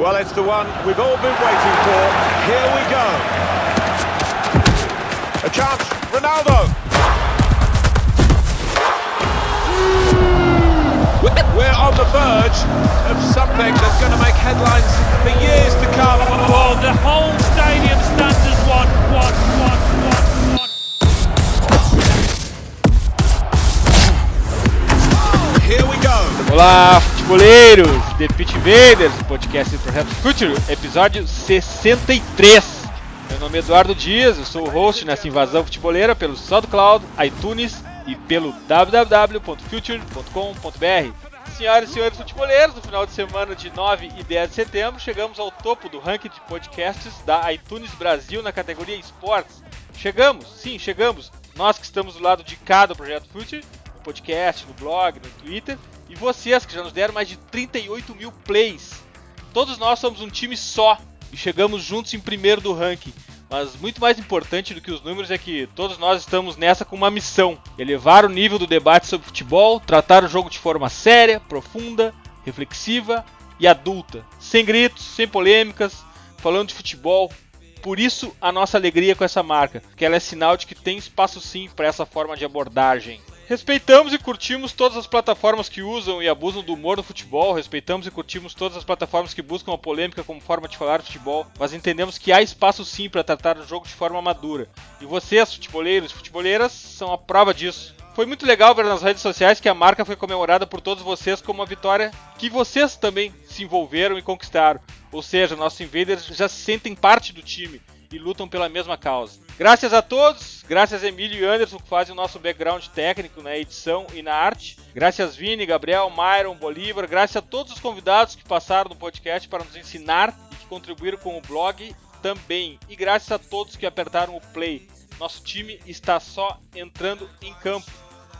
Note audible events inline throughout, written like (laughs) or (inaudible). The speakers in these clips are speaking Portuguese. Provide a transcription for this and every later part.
Well, it's the one we've all been waiting for. Here we go. A chance, Ronaldo. We're on the verge of something that's going to make headlines for years to come. Oh, the whole stadium stands as one, one, one, one, one. Here we go. Olá, futeboleiros, The Pitch Invaders, podcast Projeto Future, episódio 63. Meu nome é Eduardo Dias, eu sou o host nessa invasão futeboleira pelo SoundCloud, iTunes e pelo www.future.com.br. Senhoras e senhores futeboleiros, no final de semana de 9 e 10 de setembro, chegamos ao topo do ranking de podcasts da iTunes Brasil na categoria Esportes. Chegamos, sim, chegamos. Nós que estamos do lado de cá do Projeto Future, no podcast, no blog, no Twitter, e vocês que já nos deram mais de 38 mil plays. Todos nós somos um time só e chegamos juntos em primeiro do ranking. Mas muito mais importante do que os números é que todos nós estamos nessa com uma missão: elevar o nível do debate sobre futebol, tratar o jogo de forma séria, profunda, reflexiva e adulta, sem gritos, sem polêmicas, falando de futebol. Por isso a nossa alegria com essa marca, que ela é sinal de que tem espaço sim para essa forma de abordagem. Respeitamos e curtimos todas as plataformas que usam e abusam do humor do futebol, respeitamos e curtimos todas as plataformas que buscam a polêmica como forma de falar futebol, mas entendemos que há espaço sim para tratar o jogo de forma madura. E vocês, futeboleiros e futeboleiras, são a prova disso. Foi muito legal ver nas redes sociais que a marca foi comemorada por todos vocês como uma vitória que vocês também se envolveram e conquistaram. Ou seja, nossos invaders já se sentem parte do time e lutam pela mesma causa. Graças a todos, graças a Emílio e Anderson que fazem o nosso background técnico na edição e na arte. Graças Vini, Gabriel, Myron, Bolívar, graças a todos os convidados que passaram no podcast para nos ensinar e que contribuíram com o blog também. E graças a todos que apertaram o play. Nosso time está só entrando em campo.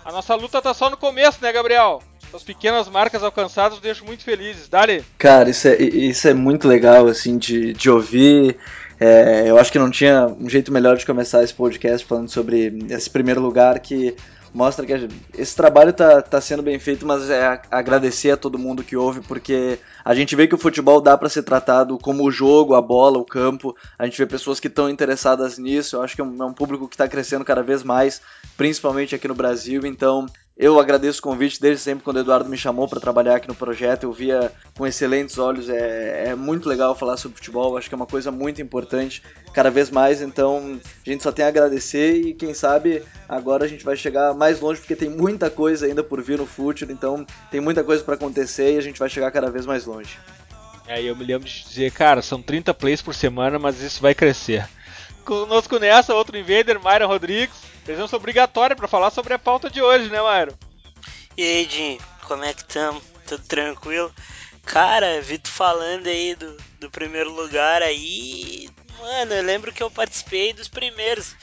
A nossa luta está só no começo, né, Gabriel? As pequenas marcas alcançadas deixam muito felizes. Dale! Cara, isso é, isso é muito legal, assim, de, de ouvir. É, eu acho que não tinha um jeito melhor de começar esse podcast falando sobre esse primeiro lugar que mostra que esse trabalho tá, tá sendo bem feito, mas é agradecer a todo mundo que ouve, porque a gente vê que o futebol dá para ser tratado como o jogo, a bola, o campo. A gente vê pessoas que estão interessadas nisso. Eu acho que é um, é um público que está crescendo cada vez mais, principalmente aqui no Brasil. Então, eu agradeço o convite desde sempre quando o Eduardo me chamou para trabalhar aqui no projeto. Eu via com excelentes olhos. É, é, muito legal falar sobre futebol. Acho que é uma coisa muito importante, cada vez mais. Então a gente só tem a agradecer e quem sabe agora a gente vai chegar mais longe porque tem muita coisa ainda por vir no futuro. Então tem muita coisa para acontecer e a gente vai chegar cada vez mais longe. Aí eu me lembro de dizer, cara, são 30 plays por semana, mas isso vai crescer. Conosco nessa, outro invader, Myron Rodrigues presença obrigatória para falar sobre a pauta de hoje, né, Mairo? E aí, Jim, como é que estamos? Tudo tranquilo? Cara, vi tu falando aí do, do primeiro lugar aí. Mano, eu lembro que eu participei dos primeiros.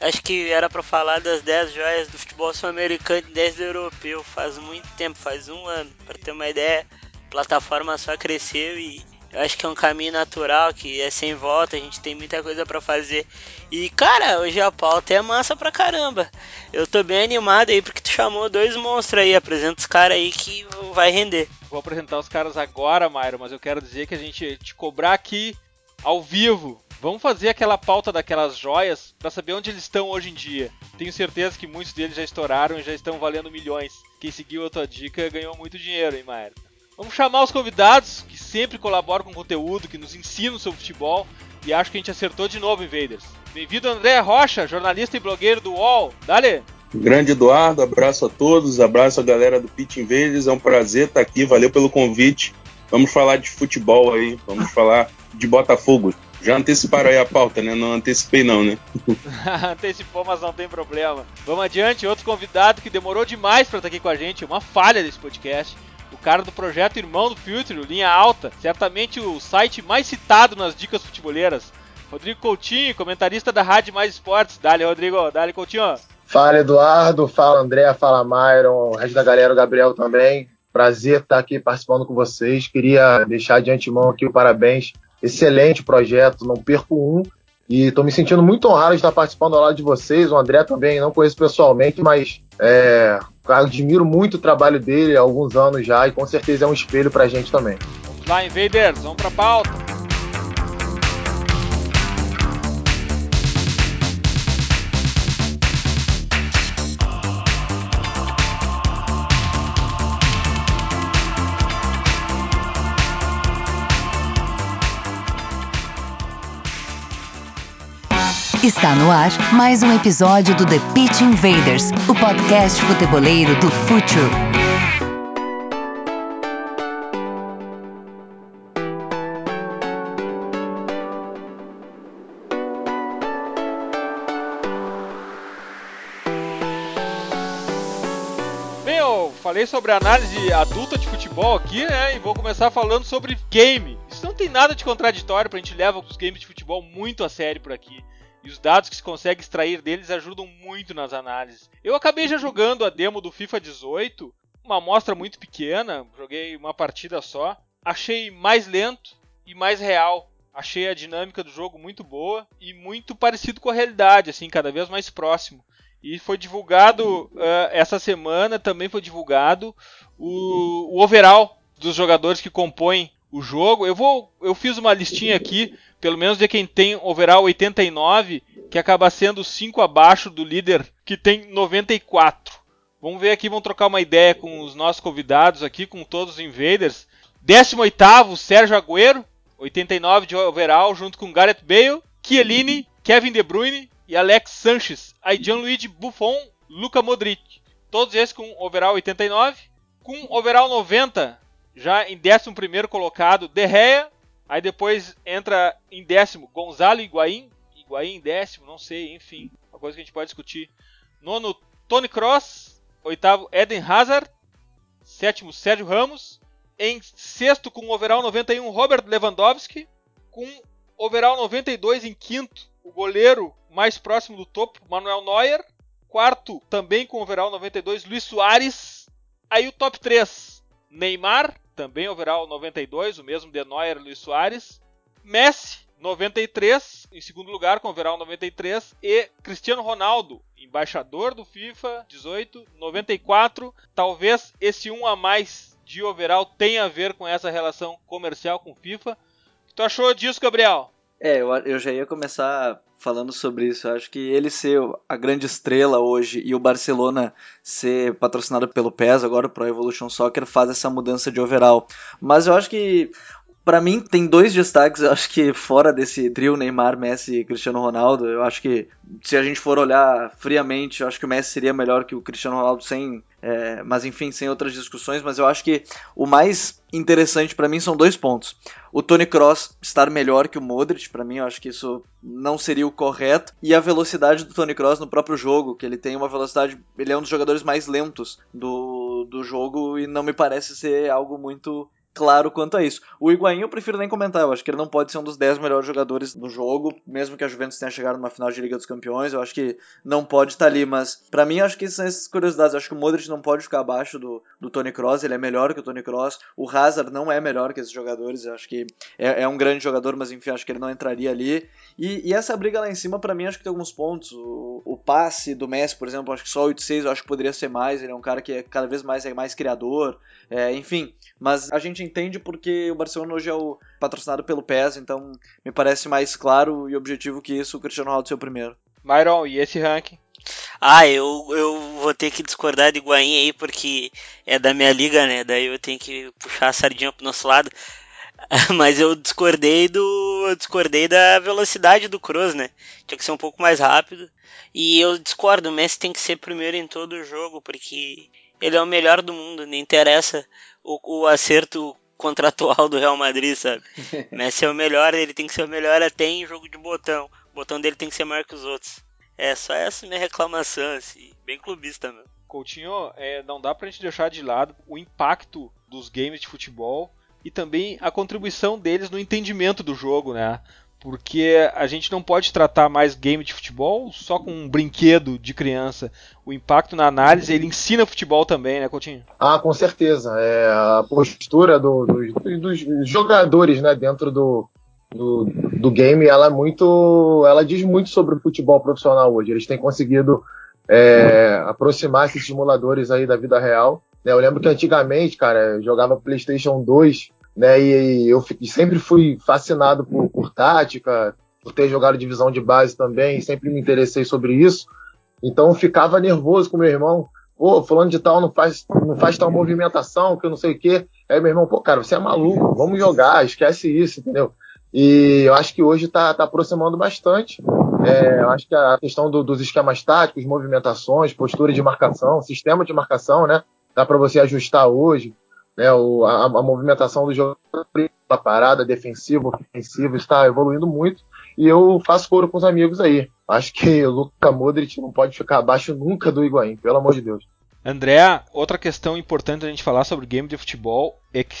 Acho que era para falar das 10 joias do futebol sul-americano e 10 do europeu. Faz muito tempo, faz um ano. Para ter uma ideia, a plataforma só cresceu e eu acho que é um caminho natural, que é sem volta, a gente tem muita coisa para fazer. E, cara, hoje a pauta é massa pra caramba. Eu tô bem animado aí porque tu chamou dois monstros aí. Apresenta os caras aí que vai render. Vou apresentar os caras agora, Mairo, mas eu quero dizer que a gente te cobrar aqui ao vivo. Vamos fazer aquela pauta daquelas joias para saber onde eles estão hoje em dia. Tenho certeza que muitos deles já estouraram e já estão valendo milhões. Quem seguiu a tua dica ganhou muito dinheiro, hein, Mairo? Vamos chamar os convidados que sempre colaboram com conteúdo, que nos ensinam sobre futebol. E acho que a gente acertou de novo, Invaders. Bem-vindo, André Rocha, jornalista e blogueiro do UOL. Dale! Grande Eduardo, abraço a todos, abraço a galera do Pit Invaders. É um prazer estar aqui, valeu pelo convite. Vamos falar de futebol aí, vamos (laughs) falar de Botafogo. Já anteciparam aí a pauta, né? Não antecipei não, né? (laughs) (laughs) Antecipou, mas não tem problema. Vamos adiante, outro convidado que demorou demais para estar aqui com a gente, uma falha desse podcast o cara do projeto Irmão do Future, Linha Alta, certamente o site mais citado nas dicas futeboleiras. Rodrigo Coutinho, comentarista da Rádio Mais Esportes. Dale, Rodrigo, dale, Coutinho. Fala, Eduardo, fala, André, fala, Myron, o resto da galera, o Gabriel também. Prazer estar aqui participando com vocês. Queria deixar de antemão aqui o parabéns. Excelente projeto, não perco um. E estou me sentindo muito honrado de estar participando ao lado de vocês. O André também não conheço pessoalmente, mas é, admiro muito o trabalho dele há alguns anos já e com certeza é um espelho para a gente também. Vamos Lá, Invaders, vamos pra pauta. Está no ar mais um episódio do The Pitch Invaders, o podcast futeboleiro do Futuro. Bem, eu falei sobre análise adulta de futebol aqui, né? E vou começar falando sobre game. Isso não tem nada de contraditório, pra gente leva os games de futebol muito a sério por aqui. E os dados que se consegue extrair deles ajudam muito nas análises. Eu acabei já jogando a demo do FIFA 18, uma amostra muito pequena, joguei uma partida só. Achei mais lento e mais real. Achei a dinâmica do jogo muito boa e muito parecido com a realidade, assim, cada vez mais próximo. E foi divulgado uh, essa semana, também foi divulgado o, o overall dos jogadores que compõem o jogo. Eu vou, eu fiz uma listinha aqui, pelo menos de quem tem overall 89, que acaba sendo 5 abaixo do líder que tem 94. Vamos ver aqui, vamos trocar uma ideia com os nossos convidados aqui, com todos os invaders. 18º, Sérgio Agüero, 89 de overall, junto com Gareth Bale, Chiellini, Kevin De Bruyne e Alex Sanches. Aí Gianluigi Buffon, Luka Modric. Todos esses com overall 89. Com overall 90, já em 11 colocado, De Gea. Aí depois entra em décimo Gonzalo Higuaín. Higuaín em décimo, não sei, enfim. Uma coisa que a gente pode discutir. Nono, Tony Cross. Oitavo, Eden Hazard. Sétimo, Sérgio Ramos. Em sexto, com overall 91, Robert Lewandowski. Com overall 92 em quinto, o goleiro mais próximo do topo, Manuel Neuer. Quarto, também com overall 92, Luiz Soares. Aí o top 3, Neymar, também overall 92, o mesmo de Neuer e Luiz Soares. Messi, 93, em segundo lugar com overall 93. E Cristiano Ronaldo, embaixador do FIFA 18, 94. Talvez esse um a mais de overall tenha a ver com essa relação comercial com FIFA. O que tu achou disso, Gabriel? É, eu, eu já ia começar falando sobre isso. Eu acho que ele ser a grande estrela hoje e o Barcelona ser patrocinado pelo PES, agora o Pro Evolution Soccer, faz essa mudança de overall. Mas eu acho que Para mim, tem dois destaques, eu acho que fora desse trio Neymar, Messi e Cristiano Ronaldo, eu acho que se a gente for olhar friamente, eu acho que o Messi seria melhor que o Cristiano Ronaldo sem, é, mas enfim, sem outras discussões, mas eu acho que o mais interessante para mim são dois pontos. O Tony Cross estar melhor que o Modric, para mim, eu acho que isso não seria o correto, e a velocidade do Tony Cross no próprio jogo, que ele tem uma velocidade, ele é um dos jogadores mais lentos do, do jogo e não me parece ser algo muito claro quanto a isso. O Higuaín eu prefiro nem comentar, eu acho que ele não pode ser um dos 10 melhores jogadores do jogo, mesmo que a Juventus tenha chegado numa final de Liga dos Campeões, eu acho que não pode estar ali, mas para mim acho que são essas curiosidades, eu acho que o Modric não pode ficar abaixo do, do Tony Kroos, ele é melhor que o Tony Kroos, o Hazard não é melhor que esses jogadores, eu acho que é, é um grande jogador, mas enfim, acho que ele não entraria ali, e, e essa briga lá em cima para mim acho que tem alguns pontos, o, o passe do Messi, por exemplo, acho que só 8-6 eu acho que poderia ser mais, ele é um cara que é cada vez mais é mais criador, é, enfim, mas a gente entende porque o Barcelona hoje é o patrocinado pelo PES, então me parece mais claro e objetivo que isso o Cristiano Ronaldo ser o primeiro. Myron, e esse ranking? Ah, eu, eu vou ter que discordar do Higuaín aí, porque é da minha liga, né? Daí eu tenho que puxar a sardinha pro nosso lado. (laughs) Mas eu discordei do. Eu discordei da velocidade do Kroos, né? Tinha que ser um pouco mais rápido. E eu discordo, o Messi tem que ser primeiro em todo o jogo, porque ele é o melhor do mundo, não interessa o, o acerto contratual do Real Madrid, sabe? (laughs) Messi é o melhor, ele tem que ser o melhor até em jogo de botão. O botão dele tem que ser maior que os outros. É só essa minha reclamação, assim, bem clubista mesmo. Coutinho, é, não dá pra gente deixar de lado o impacto dos games de futebol e também a contribuição deles no entendimento do jogo, né? Porque a gente não pode tratar mais game de futebol só com um brinquedo de criança. O impacto na análise, ele ensina futebol também, né, Coutinho? Ah, com certeza. É, a postura do, do, dos jogadores né, dentro do, do, do, game, ela é muito. Ela diz muito sobre o futebol profissional hoje. Eles têm conseguido é, aproximar esses simuladores aí da vida real. Eu lembro que antigamente, cara, eu jogava PlayStation 2 né? E, eu sempre fui fascinado por, por tática, por ter jogado divisão de base também, sempre me interessei sobre isso. Então eu ficava nervoso com meu irmão. Pô, fulano de tal não faz, não faz tal movimentação, que eu não sei o quê. Aí meu irmão, pô, cara, você é maluco, vamos jogar, esquece isso, entendeu? E eu acho que hoje está tá aproximando bastante. É, eu acho que a questão do, dos esquemas táticos, movimentações, postura de marcação, sistema de marcação, né? Dá para você ajustar hoje. Né, o, a, a, movimentação do jogo, a parada, defensivo, ofensivo, está evoluindo muito. E eu faço coro com os amigos aí. Acho que o (laughs) Luka Modric não pode ficar abaixo nunca do Higuaín, pelo amor de Deus. André, outra questão importante a gente falar sobre game de futebol é que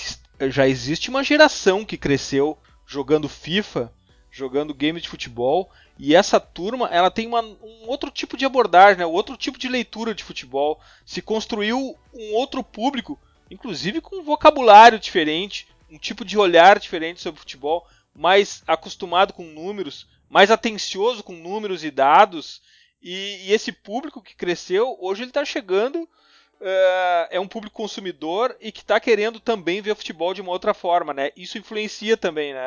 já existe uma geração que cresceu jogando FIFA, jogando games de futebol, e essa turma ela tem uma, um outro tipo de abordagem, né? outro tipo de leitura de futebol. Se construiu um outro público, inclusive com um vocabulário diferente, um tipo de olhar diferente sobre futebol, mais acostumado com números, mais atencioso com números e dados. E, e esse público que cresceu, hoje ele está chegando uh, é um público consumidor e que está querendo também ver futebol de uma outra forma, né? Isso influencia também, né,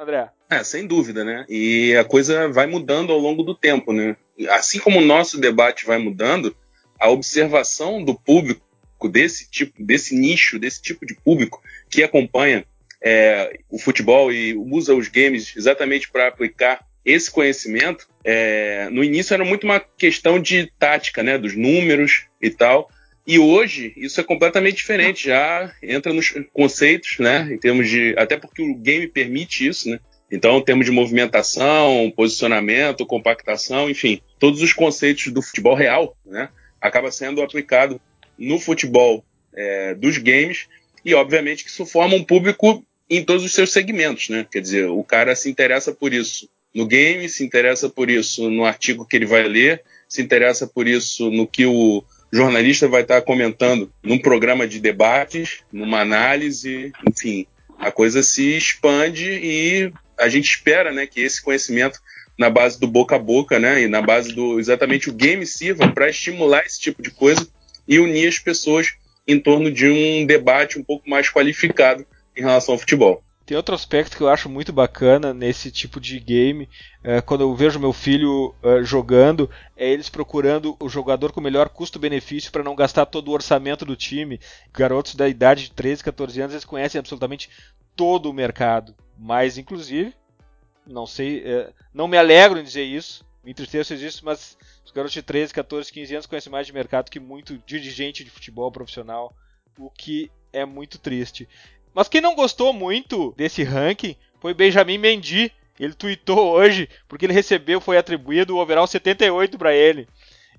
André? É, sem dúvida, né? E a coisa vai mudando ao longo do tempo, né? Assim como o nosso debate vai mudando, a observação do público desse tipo, desse nicho, desse tipo de público que acompanha é, o futebol e usa os games exatamente para aplicar esse conhecimento, é, no início era muito uma questão de tática, né, dos números e tal, e hoje isso é completamente diferente, já entra nos conceitos, né? Em termos de. Até porque o game permite isso, né? Então, em termos de movimentação, posicionamento, compactação, enfim, todos os conceitos do futebol real, né? Acaba sendo aplicado no futebol é, dos games e, obviamente, que isso forma um público em todos os seus segmentos, né? Quer dizer, o cara se interessa por isso no game, se interessa por isso no artigo que ele vai ler, se interessa por isso no que o jornalista vai estar comentando num programa de debates, numa análise, enfim, a coisa se expande e a gente espera, né, que esse conhecimento na base do boca a boca, né, e na base do exatamente o game sirva para estimular esse tipo de coisa e unir as pessoas em torno de um debate um pouco mais qualificado em relação ao futebol. Tem outro aspecto que eu acho muito bacana nesse tipo de game, é, quando eu vejo meu filho é, jogando, é eles procurando o jogador com o melhor custo-benefício para não gastar todo o orçamento do time. Garotos da idade de 13, 14 anos, eles conhecem absolutamente todo o mercado. Mas, inclusive, não sei, é, não me alegro em dizer isso, me entristeço disso, mas os garotos de 13, 14, 15 anos conhecem mais de mercado que muito dirigente de futebol profissional, o que é muito triste. Mas quem não gostou muito desse ranking foi Benjamin Mendy. Ele tweetou hoje, porque ele recebeu, foi atribuído o overall 78 para ele.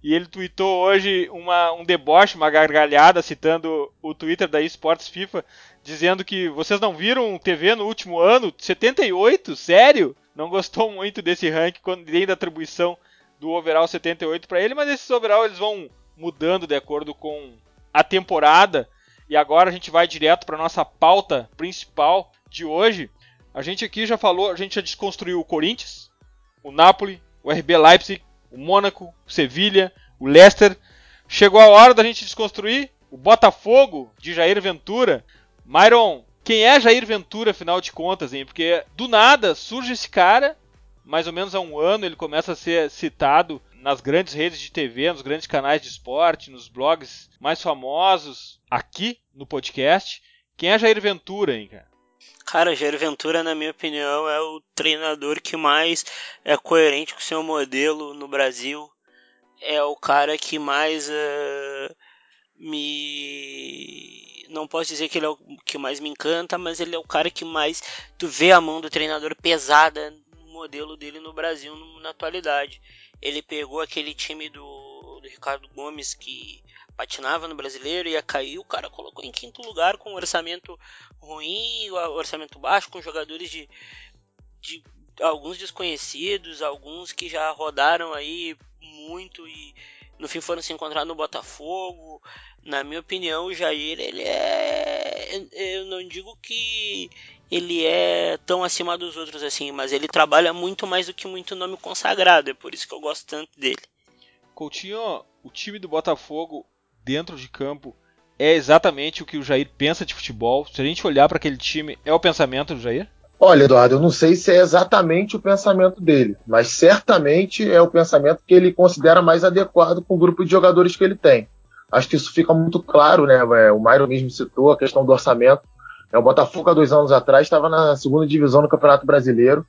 E ele tweetou hoje uma, um deboche, uma gargalhada, citando o Twitter da eSports FIFA, dizendo que vocês não viram TV no último ano? 78? Sério? Não gostou muito desse ranking, nem da atribuição do overall 78 para ele, mas esses overall eles vão mudando de acordo com a temporada. E agora a gente vai direto para nossa pauta principal de hoje. A gente aqui já falou, a gente já desconstruiu o Corinthians, o Napoli, o RB Leipzig, o Mônaco, o Sevilha, o Leicester. Chegou a hora da gente desconstruir o Botafogo de Jair Ventura. Myron, quem é Jair Ventura, afinal de contas, hein? Porque do nada surge esse cara, mais ou menos há um ano ele começa a ser citado nas grandes redes de TV, nos grandes canais de esporte, nos blogs mais famosos, aqui no podcast. Quem é Jair Ventura, hein, cara? Cara, Jair Ventura, na minha opinião, é o treinador que mais é coerente com o seu modelo no Brasil. É o cara que mais uh, me. Não posso dizer que ele é o que mais me encanta, mas ele é o cara que mais. Tu vê a mão do treinador pesada no modelo dele no Brasil na atualidade. Ele pegou aquele time do, do Ricardo Gomes que patinava no brasileiro, ia cair, o cara colocou em quinto lugar com um orçamento ruim, orçamento baixo, com jogadores de, de alguns desconhecidos, alguns que já rodaram aí muito e no fim foram se encontrar no Botafogo. Na minha opinião, o Jair, ele é. Eu não digo que ele é tão acima dos outros assim, mas ele trabalha muito mais do que muito nome consagrado, é por isso que eu gosto tanto dele. Coutinho, o time do Botafogo dentro de campo é exatamente o que o Jair pensa de futebol? Se a gente olhar para aquele time, é o pensamento do Jair? Olha, Eduardo, eu não sei se é exatamente o pensamento dele, mas certamente é o pensamento que ele considera mais adequado com o grupo de jogadores que ele tem. Acho que isso fica muito claro, né? É, o Mairo mesmo citou a questão do orçamento. É, o Botafogo, há dois anos atrás, estava na segunda divisão do Campeonato Brasileiro.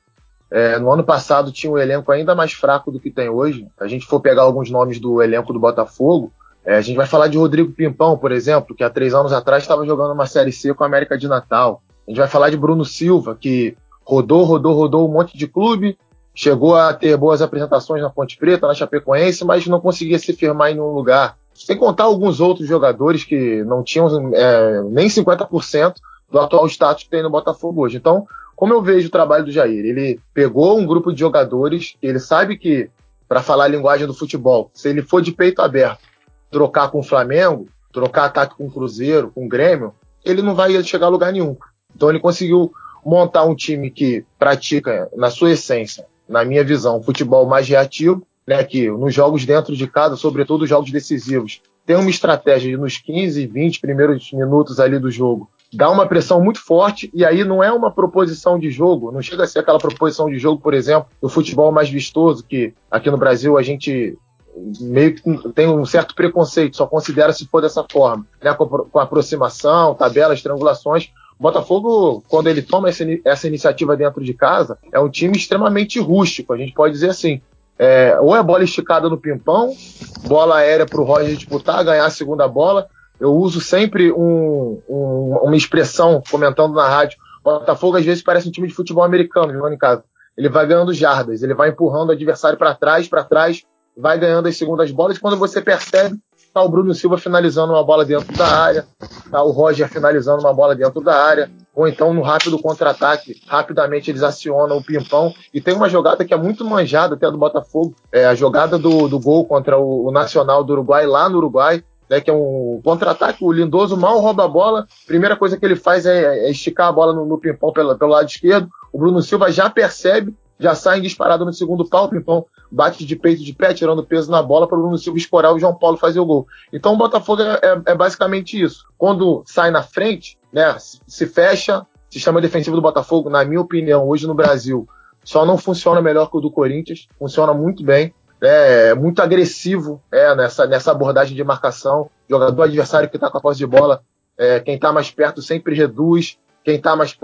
É, no ano passado tinha um elenco ainda mais fraco do que tem hoje. A gente for pegar alguns nomes do elenco do Botafogo, é, a gente vai falar de Rodrigo Pimpão, por exemplo, que há três anos atrás estava jogando uma Série C com a América de Natal. A gente vai falar de Bruno Silva, que rodou, rodou, rodou um monte de clube, chegou a ter boas apresentações na Ponte Preta, na Chapecoense, mas não conseguia se firmar em nenhum lugar. Sem contar alguns outros jogadores que não tinham é, nem 50% do atual status que tem no Botafogo hoje. Então, como eu vejo o trabalho do Jair? Ele pegou um grupo de jogadores, ele sabe que, para falar a linguagem do futebol, se ele for de peito aberto, trocar com o Flamengo, trocar ataque com o Cruzeiro, com o Grêmio, ele não vai chegar a lugar nenhum. Então ele conseguiu montar um time que pratica, na sua essência, na minha visão, futebol mais reativo, né, que nos jogos dentro de casa, sobretudo os jogos decisivos, tem uma estratégia de nos 15, 20 primeiros minutos ali do jogo, dá uma pressão muito forte e aí não é uma proposição de jogo, não chega a ser aquela proposição de jogo, por exemplo, do futebol mais vistoso que aqui no Brasil a gente meio que tem um certo preconceito, só considera se for dessa forma, né, com, com aproximação, tabelas, triangulações. Botafogo, quando ele toma essa, essa, iniciativa dentro de casa, é um time extremamente rústico, a gente pode dizer assim. É, ou é bola esticada no pimpão, bola aérea para o Roger disputar, ganhar a segunda bola. Eu uso sempre um, um, uma expressão comentando na rádio. Botafogo às vezes parece um time de futebol americano jogando em casa. Ele vai ganhando jardas, ele vai empurrando o adversário para trás, para trás, vai ganhando as segundas bolas. Quando você percebe, tá o Bruno Silva finalizando uma bola dentro da área, tá o Roger finalizando uma bola dentro da área, ou então no rápido contra-ataque, rapidamente eles acionam o pimpão. E tem uma jogada que é muito manjada até do Botafogo, é a jogada do, do gol contra o, o Nacional do Uruguai, lá no Uruguai, né, que é um contra-ataque. O Lindoso mal rouba a bola. Primeira coisa que ele faz é, é esticar a bola no, no pimpão pelo, pelo lado esquerdo. O Bruno Silva já percebe, já sai disparado no segundo pau. Pimpão bate de peito de pé, tirando peso na bola para o Bruno Silva escorar o João Paulo fazer o gol. Então o Botafogo é, é, é basicamente isso. Quando sai na frente, né, se fecha, sistema defensivo do Botafogo, na minha opinião, hoje no Brasil, só não funciona melhor que o do Corinthians, funciona muito bem, é muito agressivo é, nessa, nessa abordagem de marcação. Jogador adversário que está com a posse de bola, é, quem está mais perto sempre reduz, quem está mais,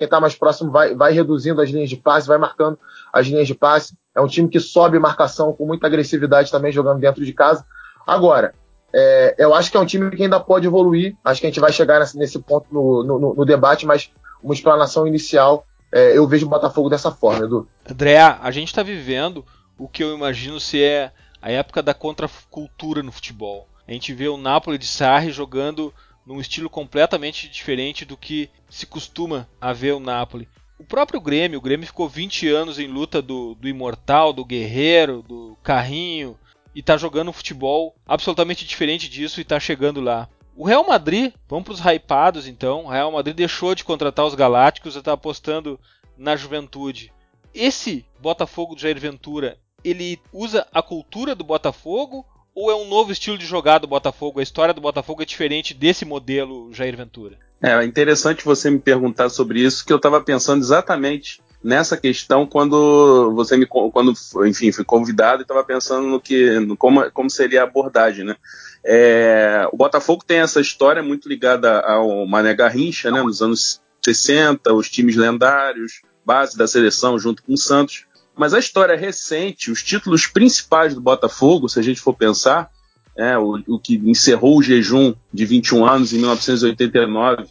quem tá mais próximo vai, vai reduzindo as linhas de passe, vai marcando as linhas de passe. É um time que sobe marcação com muita agressividade também jogando dentro de casa. Agora, é, eu acho que é um time que ainda pode evoluir. Acho que a gente vai chegar nesse, nesse ponto no, no, no, debate, mas uma explanação inicial, é, eu vejo o Botafogo dessa forma, Edu. Andréa, a gente está vivendo o que eu imagino ser é a época da contracultura no futebol. A gente vê o Napoli de Sarri jogando num estilo completamente diferente do que se costuma a ver o Napoli. O próprio Grêmio, o Grêmio ficou 20 anos em luta do, do Imortal, do Guerreiro, do Carrinho, e tá jogando um futebol absolutamente diferente disso e tá chegando lá. O Real Madrid, vamos para os hypados então. O Real Madrid deixou de contratar os Galácticos e está apostando na juventude. Esse Botafogo do Jair Ventura, ele usa a cultura do Botafogo ou é um novo estilo de jogar do Botafogo? A história do Botafogo é diferente desse modelo Jair Ventura? É interessante você me perguntar sobre isso, que eu estava pensando exatamente nessa questão quando você me quando enfim fui convidado e estava pensando no que no como, como seria a abordagem né é, o Botafogo tem essa história muito ligada ao Mané Garrincha né nos anos 60 os times lendários base da seleção junto com o Santos mas a história recente os títulos principais do Botafogo se a gente for pensar é, o, o, que encerrou o jejum de 21 anos em 1989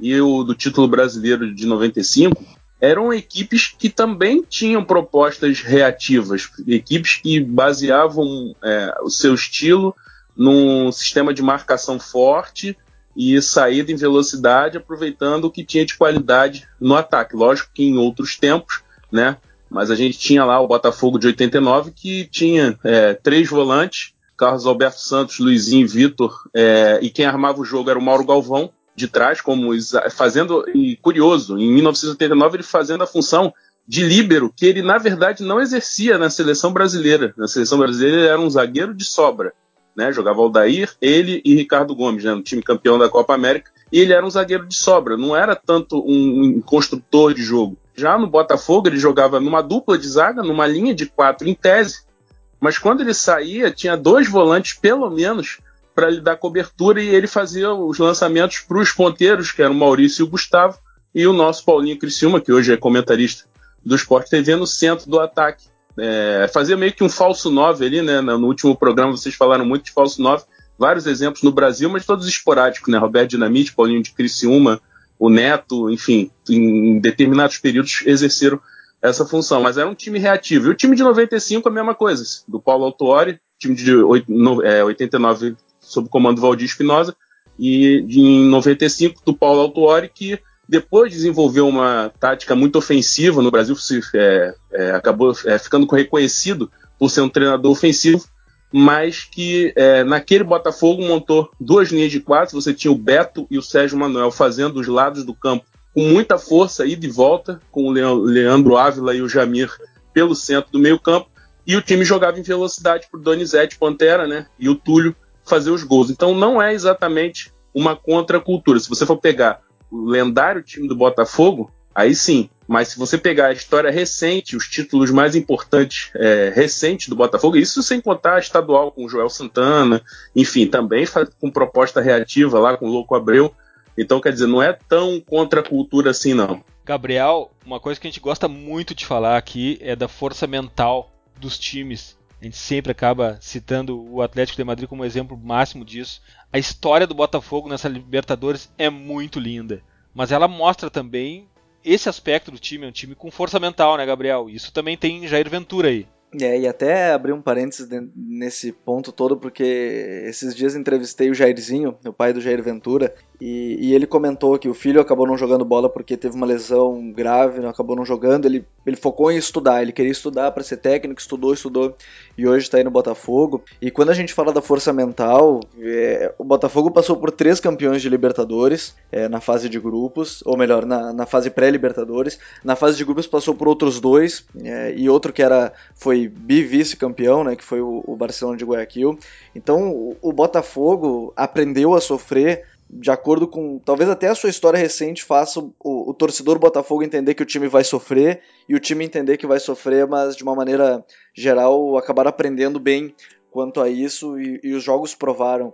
e o do título brasileiro de 95, eram equipes que também tinham propostas reativas, equipes que baseavam é, o seu estilo num sistema de marcação forte e saída em velocidade, aproveitando o que tinha de qualidade no ataque. Lógico que em outros tempos, né? Mas a gente tinha lá o Botafogo de 89 que tinha é, três volantes Carlos Alberto Santos, Luizinho, Vitor, é, e quem armava o jogo era o Mauro Galvão, de trás, como fazendo, e curioso, em 1989 ele fazendo a função de líbero, que ele na verdade não exercia na seleção brasileira. Na seleção brasileira ele era um zagueiro de sobra. né? Jogava Aldair, ele e Ricardo Gomes, né? No time campeão da Copa América. E ele era um zagueiro de sobra, não era tanto um, um construtor de jogo. Já no Botafogo, ele jogava numa dupla de zaga, numa linha de quatro em tese, mas quando ele saía, tinha dois volantes, pelo menos, para lhe dar cobertura e ele fazia os lançamentos para os ponteiros, que eram o Maurício e o Gustavo, e o nosso Paulinho Criciúma, que hoje é comentarista do Sport TV, no centro do ataque. É, fazia meio que um falso 9 ali, né? No último programa vocês falaram muito de falso 9, vários exemplos no Brasil, mas todos esporádicos, né? Roberto Dinamite, Paulinho de Criciúma, o Neto, enfim, em determinados períodos exerceram essa função, mas era um time reativo. E o time de 95 a mesma coisa, do Paulo Autuori, time de 89 é, sob o comando do Valdir Espinosa, e em 95 do Paulo Autuori, que depois desenvolveu uma tática muito ofensiva no Brasil, se, é, é, acabou é, ficando reconhecido por ser um treinador ofensivo, mas que é, naquele Botafogo montou duas linhas de quatro. Você tinha o Beto e o Sérgio Manuel fazendo os lados do campo com muita força, ida e volta, com o Leandro Ávila e o Jamir pelo centro do meio-campo. E o time jogava em velocidade para o Donizete Pantera né, e o Túlio fazer os gols. Então não é exatamente uma contracultura. Se você for pegar o lendário time do Botafogo, aí sim. Mas se você pegar a história recente, os títulos mais importantes é, recentes do Botafogo, isso sem contar a estadual com o Joel Santana, enfim, também com proposta reativa lá com o Louco Abreu. Então, quer dizer, não é tão contra a cultura assim, não. Gabriel, uma coisa que a gente gosta muito de falar aqui é da força mental dos times. A gente sempre acaba citando o Atlético de Madrid como exemplo máximo disso. A história do Botafogo nessa Libertadores é muito linda, mas ela mostra também esse aspecto do time, é um time com força mental, né, Gabriel? Isso também tem Jair Ventura aí. É, e até abrir um parênteses nesse ponto todo, porque esses dias entrevistei o Jairzinho, o pai do Jair Ventura, e, e, ele comentou que o filho acabou não jogando bola porque teve uma lesão grave, não acabou não jogando. Ele, ele focou em estudar, ele queria estudar para ser técnico, estudou, estudou e hoje está aí no Botafogo. E quando a gente fala da força mental, é, o Botafogo passou por três campeões de Libertadores é, na fase de grupos, ou melhor, na, na fase pré-Libertadores. Na fase de grupos passou por outros dois é, e outro que era foi bi-vice-campeão, né, que foi o, o Barcelona de Guayaquil. Então o, o Botafogo aprendeu a sofrer de acordo com talvez até a sua história recente faça o, o, torcedor Botafogo entender que o time vai sofrer e o time entender que vai sofrer, mas de uma maneira geral acabar aprendendo bem quanto a isso e, e os jogos provaram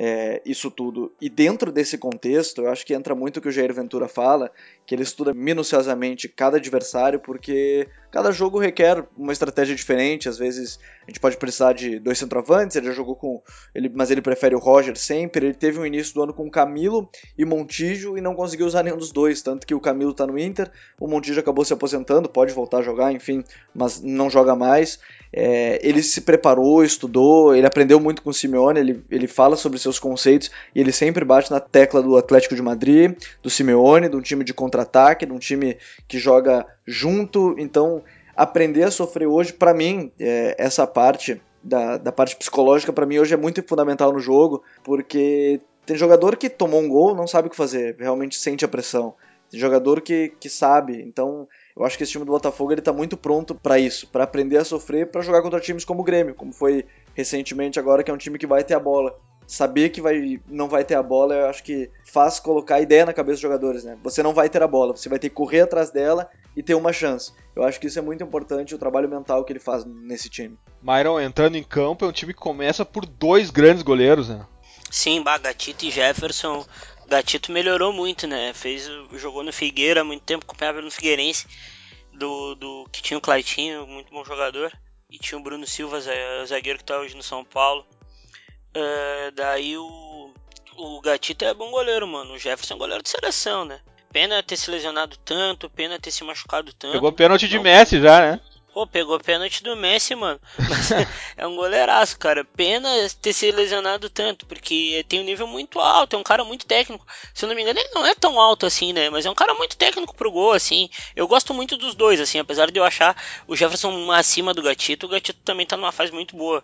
é, isso tudo. E dentro desse contexto, eu acho que entra muito o que o Jair Ventura fala, que ele estuda minuciosamente cada adversário, porque cada jogo requer uma estratégia diferente. Às vezes a gente pode precisar de dois centroavantes, ele já jogou com. Ele, mas ele prefere o Roger sempre. Ele teve um início do ano com Camilo e Montijo e não conseguiu usar nenhum dos dois. Tanto que o Camilo está no Inter, o Montijo acabou se aposentando, pode voltar a jogar, enfim, mas não joga mais. É, ele se preparou, estudou, ele aprendeu muito com o Simeone, ele, ele fala sobre seus conceitos e ele sempre bate na tecla do Atlético de Madrid, do Simeone, de um time de contra-ataque, de um time que joga junto. Então, aprender a sofrer hoje, para mim, é, essa parte da, da parte psicológica, para mim, hoje é muito fundamental no jogo, porque tem jogador que tomou um gol, não sabe o que fazer, realmente sente a pressão. Tem jogador que, que sabe, então eu acho que esse time do Botafogo ele tá muito pronto para isso, para aprender a sofrer, para jogar contra times como o Grêmio, como foi recentemente agora, que é um time que vai ter a bola. Saber que vai, não vai ter a bola, eu acho que faz colocar a ideia na cabeça dos jogadores, né? Você não vai ter a bola, você vai ter que correr atrás dela e ter uma chance. Eu acho que isso é muito importante, o trabalho mental que ele faz nesse time. Myron, entrando em campo, é um time que começa por dois grandes goleiros, né? Sim, Bagatito e Jefferson Gatito melhorou muito, né? Fez, jogou no Figueira há muito tempo, acompanhava no Figueirense do, do que tinha o Claitinho, muito bom jogador, e tinha o Bruno Silva, zagueiro que está hoje no São Paulo. Uh, daí o, o Gatito é bom goleiro, mano. O Jefferson é goleiro de seleção, né? Pena ter se lesionado tanto, pena ter se machucado tanto. Pegou pênalti de Messi já, né? Pô, pegou pênalti do Messi, mano. (laughs) é um goleiraço, cara. Pena ter se lesionado tanto, porque tem um nível muito alto, é um cara muito técnico. Se eu não me engano, ele não é tão alto assim, né? Mas é um cara muito técnico pro gol, assim. Eu gosto muito dos dois, assim, apesar de eu achar o Jefferson acima do Gatito, o Gatito também tá numa fase muito boa.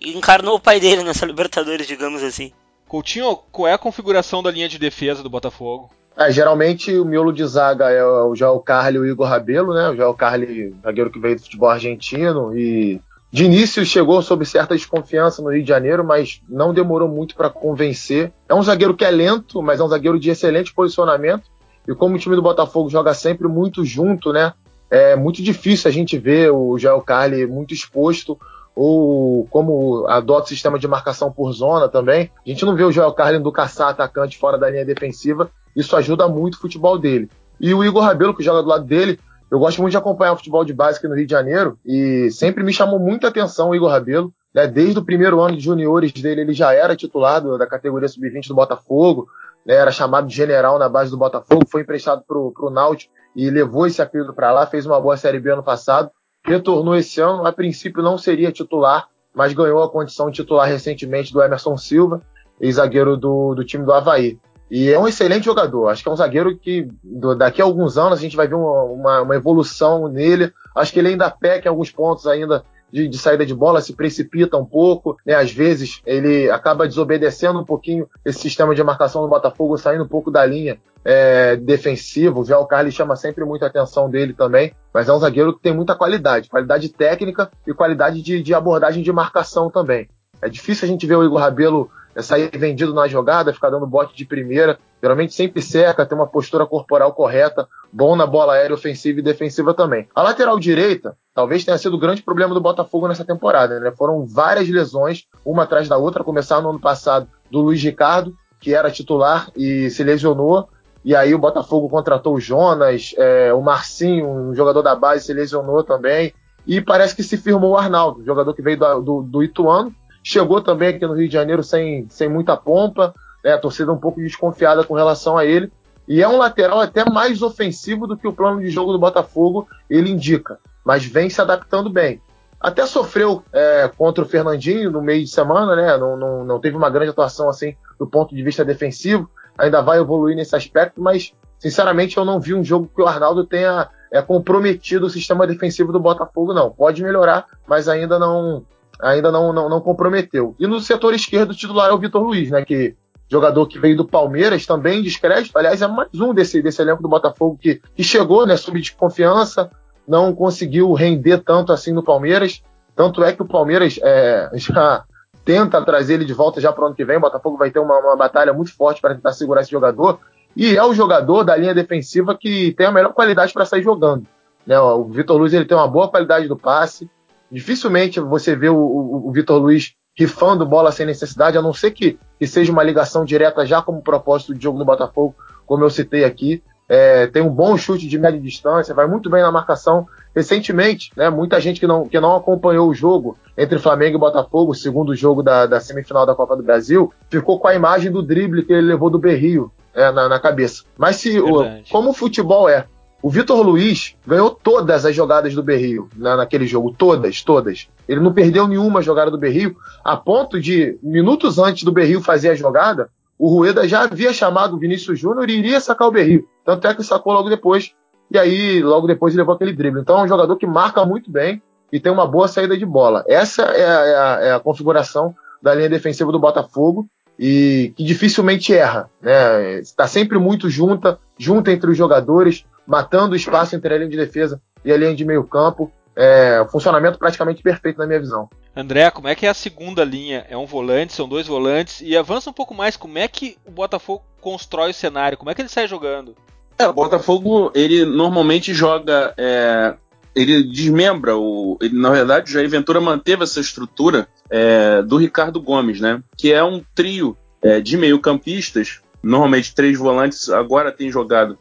E encarnou o pai dele nessa (laughs) Libertadores, digamos assim. Coutinho, qual é a configuração da linha de defesa do Botafogo? É, geralmente o miolo de zaga é o Joel Carli e o Igor Rabelo, né? O Joel Carli, zagueiro que veio do futebol argentino, e de início chegou sob certa desconfiança no Rio de Janeiro, mas não demorou muito para convencer. É um zagueiro que é lento, mas é um zagueiro de excelente posicionamento. E como o time do Botafogo joga sempre muito junto, né? É muito difícil a gente ver o Joel Carli muito exposto ou como adota o sistema de marcação por zona também. A gente não vê o Joel Carli do caçar atacante fora da linha defensiva. Isso ajuda muito o futebol dele. E o Igor Rabelo, que joga do lado dele, eu gosto muito de acompanhar o futebol de base aqui no Rio de Janeiro e sempre me chamou muita atenção o Igor Rabelo. Né? Desde o primeiro ano de juniores dele, ele já era titular da categoria sub-20 do Botafogo, né? era chamado de general na base do Botafogo, foi emprestado para o Náutico e levou esse apelido para lá, fez uma boa Série B ano passado, retornou esse ano, a princípio não seria titular, mas ganhou a condição de titular recentemente do Emerson Silva, ex-zagueiro do, do time do Havaí. E é um excelente jogador. Acho que é um zagueiro que daqui a alguns anos a gente vai ver uma, uma, uma evolução nele. Acho que ele ainda peca em alguns pontos ainda de, de, saída de bola, se precipita um pouco, né? Às vezes ele acaba desobedecendo um pouquinho esse sistema de marcação do Botafogo, saindo um pouco da linha é, defensiva. O Carlos chama sempre muita atenção dele também, mas é um zagueiro que tem muita qualidade, qualidade técnica e qualidade de, de abordagem de marcação também. É difícil a gente ver o Igor Rabelo é sair vendido na jogada, ficar dando bote de primeira. Geralmente sempre seca, tem uma postura corporal correta, bom na bola aérea ofensiva e defensiva também. A lateral direita talvez tenha sido o grande problema do Botafogo nessa temporada. Né? Foram várias lesões, uma atrás da outra. Começaram no ano passado do Luiz Ricardo, que era titular e se lesionou. E aí o Botafogo contratou o Jonas, é, o Marcinho, um jogador da base, se lesionou também. E parece que se firmou o Arnaldo, jogador que veio do, do, do Ituano, Chegou também aqui no Rio de Janeiro sem, sem muita pompa, né? a torcida um pouco desconfiada com relação a ele. E é um lateral até mais ofensivo do que o plano de jogo do Botafogo ele indica, mas vem se adaptando bem. Até sofreu é, contra o Fernandinho no meio de semana, né? Não, não, não teve uma grande atuação assim do ponto de vista defensivo. Ainda vai evoluir nesse aspecto, mas sinceramente eu não vi um jogo que o Arnaldo tenha é, comprometido o sistema defensivo do Botafogo, não. Pode melhorar, mas ainda não, ainda não, não, não comprometeu. E no setor esquerdo, o titular é o Vitor Luiz, né? Que jogador que veio do Palmeiras, também descrédito. Aliás, é mais um desse, desse elenco do Botafogo que, que chegou, né? Sub de confiança, não conseguiu render tanto assim no Palmeiras. Tanto é que o Palmeiras é, (laughs) já tenta trazer ele de volta já para o ano que vem. O Botafogo vai ter uma, uma batalha muito forte para tentar segurar esse jogador. E é o jogador da linha defensiva que tem a melhor qualidade para sair jogando. Né? O Vitor Luiz ele tem uma boa qualidade do passe, Dificilmente você vê o, o, o Vitor Luiz rifando bola sem necessidade, a não ser que, que, seja uma ligação direta já como propósito de jogo no Botafogo, como eu citei aqui. É, tem um bom chute de média distância, vai muito bem na marcação. Recentemente, né, muita gente que não, que não acompanhou o jogo entre Flamengo e Botafogo, o segundo jogo da, da semifinal da Copa do Brasil, ficou com a imagem do drible que ele levou do Berrio é, na, na, cabeça. Mas se o, como o futebol é o Vitor Luiz ganhou todas as jogadas do Berrio né, naquele jogo, todas, todas. Ele não perdeu nenhuma jogada do Berrio, a ponto de, minutos antes do Berrio fazer a jogada, o Rueda já havia chamado o Vinícius Júnior e iria sacar o Berrio. Tanto é que sacou logo depois, e aí logo depois levou aquele drible. Então é um jogador que marca muito bem e tem uma boa saída de bola. Essa é a, é a, é a configuração da linha defensiva do Botafogo e que dificilmente erra. Né? Está sempre muito junta, junta entre os jogadores matando o espaço entre a linha de defesa e a linha de meio campo. É, funcionamento praticamente perfeito na minha visão. André, como é que é a segunda linha? É um volante, são dois volantes. E avança um pouco mais, como é que o Botafogo constrói o cenário? Como é que ele sai jogando? É, o Botafogo, ele normalmente joga. É, ele desmembra o. Ele, na verdade, o Jair Ventura manteve essa estrutura é, do Ricardo Gomes, né? Que é um trio é, de meio-campistas, normalmente três volantes, agora tem jogado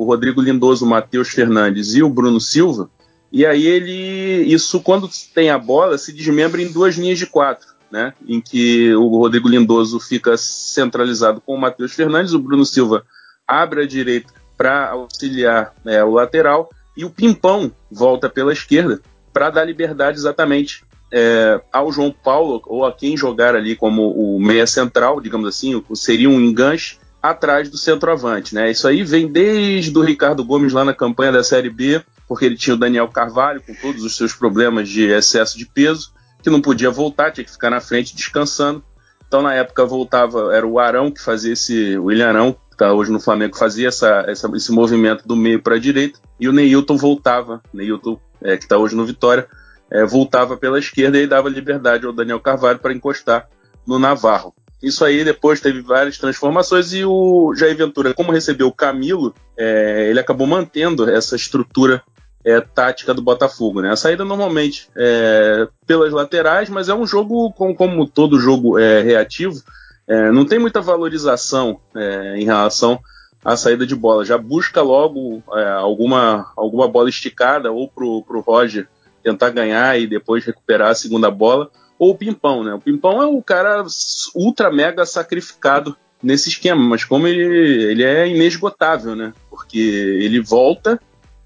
o Rodrigo Lindoso, o Matheus Fernandes e o Bruno Silva. E aí ele, isso quando tem a bola, se desmembra em duas linhas de quatro, né? Em que o Rodrigo Lindoso fica centralizado com o Matheus Fernandes, o Bruno Silva abre a direita para auxiliar né, o lateral e o Pimpão volta pela esquerda para dar liberdade exatamente é, ao João Paulo ou a quem jogar ali como o meia central, digamos assim, seria um enganche atrás do centroavante, né? Isso aí vem desde o Ricardo Gomes lá na campanha da Série B, porque ele tinha o Daniel Carvalho com todos os seus problemas de excesso de peso, que não podia voltar, tinha que ficar na frente descansando. Então na época voltava, era o Arão que fazia esse, o William Arão, que está hoje no Flamengo, fazia essa, essa, esse movimento do meio para a direita, e o Neilton voltava, Neilton, é, que está hoje no Vitória, é, voltava pela esquerda e dava liberdade ao Daniel Carvalho para encostar no Navarro. Isso aí depois teve várias transformações e o Jair Ventura, como recebeu o Camilo, é, ele acabou mantendo essa estrutura é, tática do Botafogo. Né? A saída normalmente é pelas laterais, mas é um jogo, como, como todo jogo é, reativo, é, não tem muita valorização é, em relação à saída de bola. Já busca logo é, alguma, alguma bola esticada ou pro, pro Roger tentar ganhar e depois recuperar a segunda bola ou o Pimpão, né? O Pimpão é o cara ultra mega sacrificado nesse esquema, mas como ele, ele é inesgotável, né? Porque ele volta,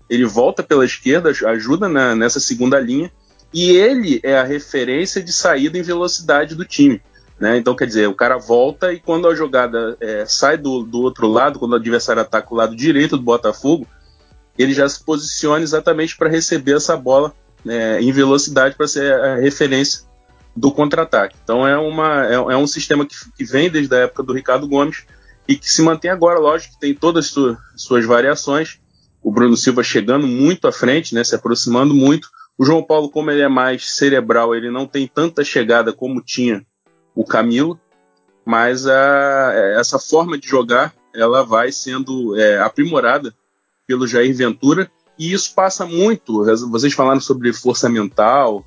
ele volta pela esquerda, ajuda na, nessa segunda linha, e ele é a referência de saída em velocidade do time. Né? Então, quer dizer, o cara volta e quando a jogada é, sai do, do outro lado, quando o adversário ataca o lado direito do Botafogo, ele já se posiciona exatamente para receber essa bola é, em velocidade para ser a referência do contra-ataque. Então é, uma, é, é, um sistema que, que vem desde a época do Ricardo Gomes e que se mantém agora, lógico que tem todas as suas, suas variações. O Bruno Silva chegando muito à frente, né, se aproximando muito. O João Paulo, como ele é mais cerebral, ele não tem tanta chegada como tinha o Camilo, mas a, essa forma de jogar ela vai sendo é, aprimorada pelo Jair Ventura e isso passa muito. Vocês falaram sobre força mental,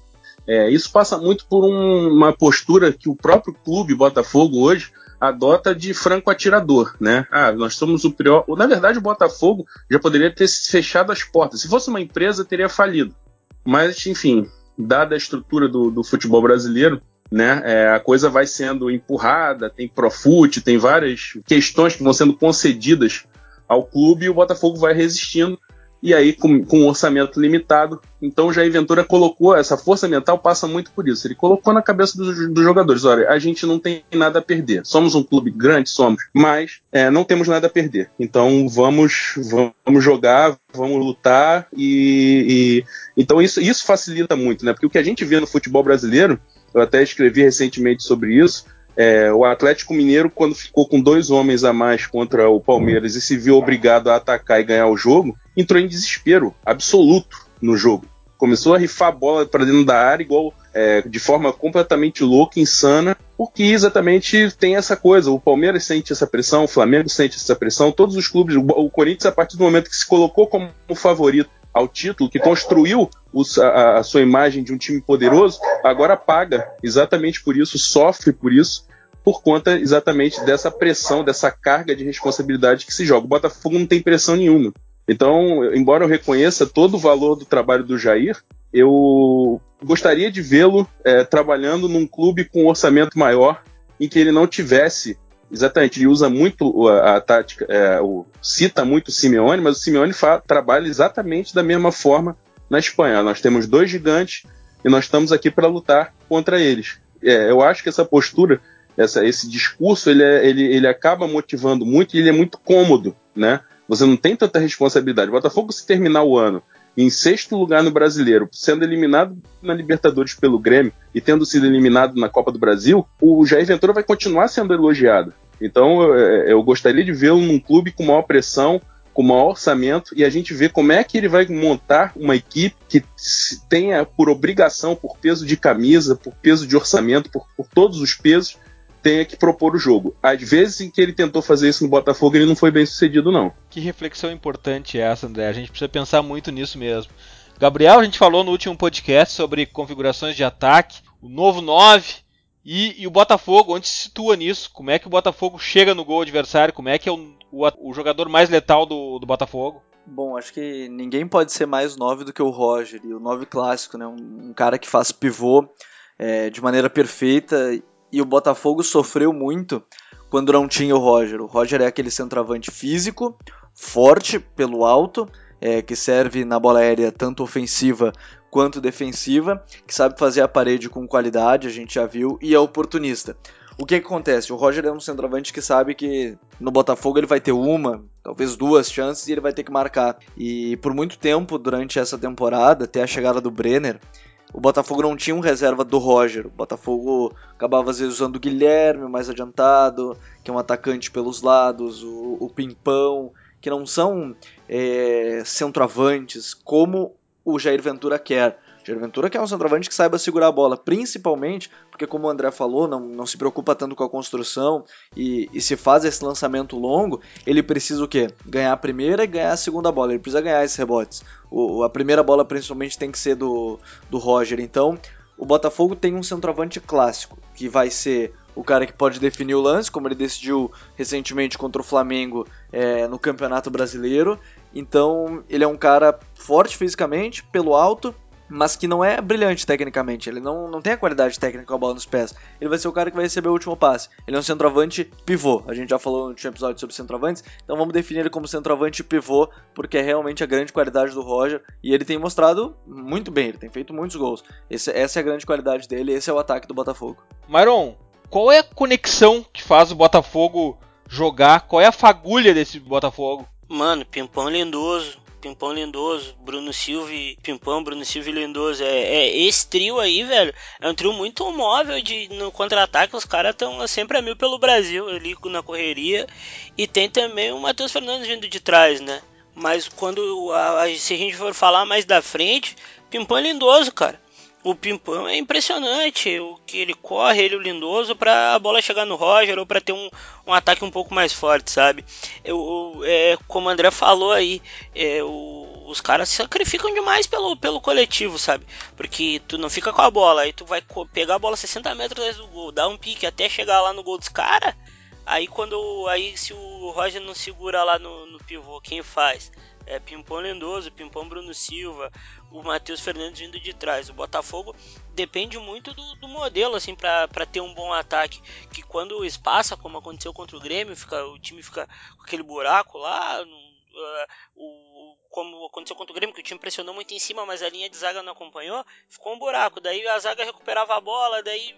é, isso passa muito por um, uma postura que o próprio clube Botafogo hoje adota de franco atirador, né? Ah, nós somos o pior. Na verdade, o Botafogo já poderia ter fechado as portas. Se fosse uma empresa, teria falido. Mas, enfim, dada a estrutura do, do futebol brasileiro, né? É, a coisa vai sendo empurrada, tem Profute, tem várias questões que vão sendo concedidas ao clube e o Botafogo vai resistindo e aí com, com um orçamento limitado. Então o Jair Ventura colocou, essa força mental passa muito por isso. Ele colocou na cabeça dos, dos jogadores: olha, a gente não tem nada a perder. Somos um clube grande, somos, mas é, não temos nada a perder. Então vamos, vamos jogar, vamos lutar e, e, então isso, isso facilita muito, né? Porque o que a gente vê no futebol brasileiro, eu até escrevi recentemente sobre isso é, o Atlético Mineiro, quando ficou com dois homens a mais contra o Palmeiras e se viu obrigado a atacar e ganhar o jogo, entrou em desespero absoluto no jogo. Começou a rifar a bola para dentro da área, igual é, de forma completamente louca, insana, porque exatamente tem essa coisa. O Palmeiras sente essa pressão, o Flamengo sente essa pressão, todos os clubes, o Corinthians, a partir do momento que se colocou como favorito ao título, que construiu a, a, sua imagem de um time poderoso, agora paga exatamente por isso, sofre por isso, por conta exatamente dessa pressão, dessa carga de responsabilidade que se joga. O Botafogo não tem pressão nenhuma. Então, embora eu reconheça todo o valor do trabalho do Jair, eu gostaria de vê-lo é, trabalhando num clube com um orçamento maior, em que ele não tivesse Exatamente, ele usa muito a, a tática, é, o, cita muito o Simeone, mas o Simeone trabalha exatamente da mesma forma na Espanha. Nós temos dois gigantes e nós estamos aqui para lutar contra eles. É, eu acho que essa postura, essa, esse discurso, ele, é, ele, ele acaba motivando muito e ele é muito cômodo, né? Você não tem tanta responsabilidade. O Botafogo, se terminar o ano em sexto lugar no Brasileiro, sendo eliminado na Libertadores pelo Grêmio e tendo sido eliminado na Copa do Brasil, o Jair Ventura vai continuar sendo elogiado. Então eu, é, eu gostaria de vê-lo num clube com maior pressão, com maior orçamento e a gente vê como é que ele vai montar uma equipe que tenha por obrigação, por peso de camisa, por peso de orçamento, por, por todos os pesos, tenha que propor o jogo. Às vezes em que ele tentou fazer isso no Botafogo, ele não foi bem sucedido, não. Que reflexão importante é essa, André. A gente precisa pensar muito nisso mesmo. Gabriel, a gente falou no último podcast sobre configurações de ataque, o novo 9 e, e o Botafogo, onde se situa nisso? Como é que o Botafogo chega no gol adversário? Como é que é o, o, o jogador mais letal do, do Botafogo? Bom, acho que ninguém pode ser mais 9 do que o Roger, e o 9 clássico, né? Um, um cara que faz pivô é, de maneira perfeita e o Botafogo sofreu muito quando não tinha o Roger. O Roger é aquele centroavante físico, forte pelo alto, é, que serve na bola aérea tanto ofensiva quanto defensiva, que sabe fazer a parede com qualidade, a gente já viu, e é oportunista. O que, que, acontece? O Roger é um centroavante que sabe que no Botafogo ele vai ter uma, talvez duas chances e ele vai ter que marcar. E por muito tempo durante essa temporada, até a chegada do Brenner, o Botafogo não tinha um reserva do Roger. O Botafogo acabava às vezes usando o Guilherme mais adiantado, que é um atacante pelos lados, o, o Pimpão, que não são é, centroavantes como o Jair Ventura quer. Jair Ventura que é um centroavante que saiba segurar a bola, principalmente porque, como o André falou, não, não se preocupa tanto com a construção e, e se faz esse lançamento longo, ele precisa o quê? Ganhar a primeira e ganhar a segunda bola, ele precisa ganhar esses rebotes. O, a primeira bola, principalmente, tem que ser do, do Roger. Então, o Botafogo tem um centroavante clássico, que vai ser o cara que pode definir o lance, como ele decidiu recentemente contra o Flamengo é, no Campeonato Brasileiro. Então, ele é um cara forte fisicamente, pelo alto, mas que não é brilhante tecnicamente. Ele não, não tem a qualidade técnica com a bola nos pés. Ele vai ser o cara que vai receber o último passe. Ele é um centroavante pivô. A gente já falou no último episódio sobre centroavantes, então vamos definir ele como centroavante pivô, porque é realmente a grande qualidade do Roger. E ele tem mostrado muito bem, ele tem feito muitos gols. Esse, essa é a grande qualidade dele, esse é o ataque do Botafogo. Myron, qual é a conexão que faz o Botafogo jogar? Qual é a fagulha desse Botafogo? Mano, Pimpão Lindoso, Pimpão Lindoso, Bruno Silva e Pimpão, Bruno Silva e Lindoso. É, é, esse trio aí, velho, é um trio muito móvel de no contra-ataque. Os caras estão sempre a mil pelo Brasil ali na correria. E tem também o Matheus Fernandes vindo de trás, né? Mas quando a, a, se a gente for falar mais da frente, Pimpão é lindoso, cara o Pimpão é impressionante o que ele corre, ele o lindoso para a bola chegar no Roger ou para ter um, um ataque um pouco mais forte, sabe? Eu, é, como o André falou aí, é, o, os caras sacrificam demais pelo, pelo coletivo, sabe? Porque tu não fica com a bola, aí tu vai pegar a bola 60 metros atrás do gol, dar um pique até chegar lá no gol dos caras. Aí quando aí se o Roger não segura lá no, no pivô, quem faz? É Pimpão Lendoso, Pimpão Bruno Silva, o Matheus Fernandes vindo de trás. O Botafogo depende muito do, do modelo assim para ter um bom ataque. Que quando espaça, como aconteceu contra o Grêmio, fica, o time fica com aquele buraco lá. No, uh, o, como aconteceu contra o Grêmio, que o time pressionou muito em cima, mas a linha de zaga não acompanhou, ficou um buraco. Daí a zaga recuperava a bola, daí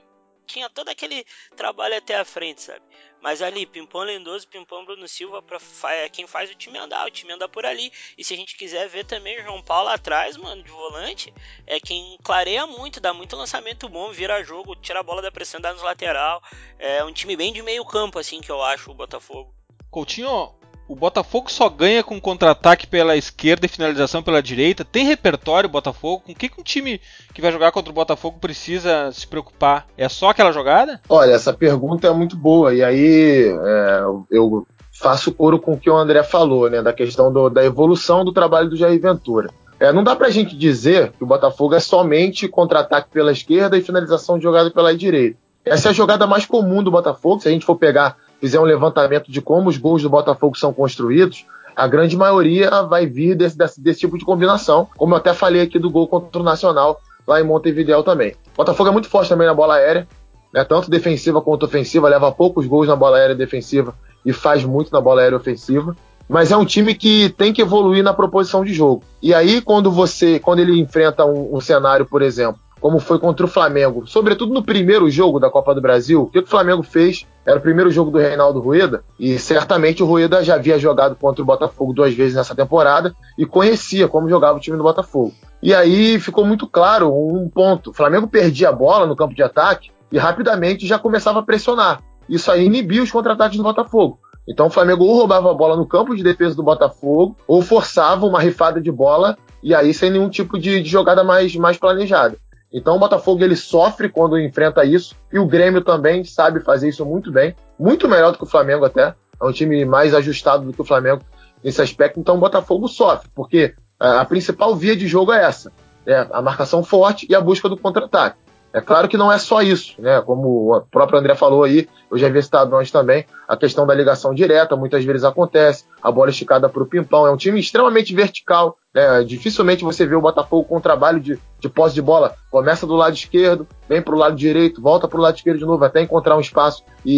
tinha todo aquele trabalho até a frente, sabe? Mas ali, Pimpão Lendoso, Pimpão Bruno Silva, pra, é quem faz o time andar, o time anda por ali. E se a gente quiser ver também o João Paulo atrás, mano, de volante, é quem clareia muito, dá muito lançamento bom, vira jogo, tira a bola da pressão, dá nos lateral. É um time bem de meio campo, assim, que eu acho, o Botafogo. Coutinho, o Botafogo só ganha com contra-ataque pela esquerda e finalização pela direita. Tem repertório o Botafogo? Com o que, um time que vai jogar contra o Botafogo precisa se preocupar? É só aquela jogada? Olha, essa pergunta é muito boa. E aí é, eu faço coro com o que o André falou, né? Da questão do, da evolução do trabalho do Jair Ventura. É, não dá pra gente dizer que o Botafogo é somente contra-ataque pela esquerda e finalização de jogada pela direita. Essa é a jogada mais comum do Botafogo. Se a gente for pegar fizer um levantamento de como os gols do Botafogo são construídos, a grande maioria vai vir desse, desse, desse, tipo de combinação, como eu até falei aqui do gol contra o Nacional, lá em Montevideo também. O Botafogo é muito forte também na bola aérea, né, tanto defensiva quanto ofensiva, leva poucos gols na bola aérea defensiva e faz muito na bola aérea ofensiva. Mas é um time que tem que evoluir na proposição de jogo. E aí, quando você, quando ele enfrenta um, um cenário, por exemplo, como foi contra o Flamengo, sobretudo no primeiro jogo da Copa do Brasil, o que o Flamengo fez era o primeiro jogo do Reinaldo Rueda, e certamente o Rueda já havia jogado contra o Botafogo duas vezes nessa temporada e conhecia como jogava o time do Botafogo. E aí ficou muito claro um ponto: o Flamengo perdia a bola no campo de ataque e rapidamente já começava a pressionar. Isso aí inibia os contra-ataques do Botafogo. Então o Flamengo ou roubava a bola no campo de defesa do Botafogo ou forçava uma rifada de bola e aí sem nenhum tipo de, de jogada mais, mais planejada. Então o Botafogo ele sofre quando enfrenta isso e o Grêmio também sabe fazer isso muito bem, muito melhor do que o Flamengo até. É um time mais ajustado do que o Flamengo nesse aspecto. Então o Botafogo sofre, porque a principal via de jogo é essa: é a marcação forte e a busca do contra-ataque. É claro que não é só isso, né? Como o próprio André falou aí, eu já havia citado antes também, a questão da ligação direta, muitas vezes acontece, a bola esticada para o Pimpão, é um time extremamente vertical, né? Dificilmente você vê o Botafogo com trabalho de, de posse de bola, começa do lado esquerdo, vem para o lado direito, volta para o lado esquerdo de novo, até encontrar um espaço e,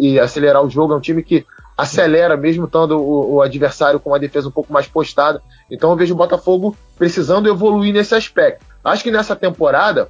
e, e, acelerar o jogo. É um time que acelera, mesmo estando o, o adversário com uma defesa um pouco mais postada. Então eu vejo o Botafogo precisando evoluir nesse aspecto. Acho que nessa temporada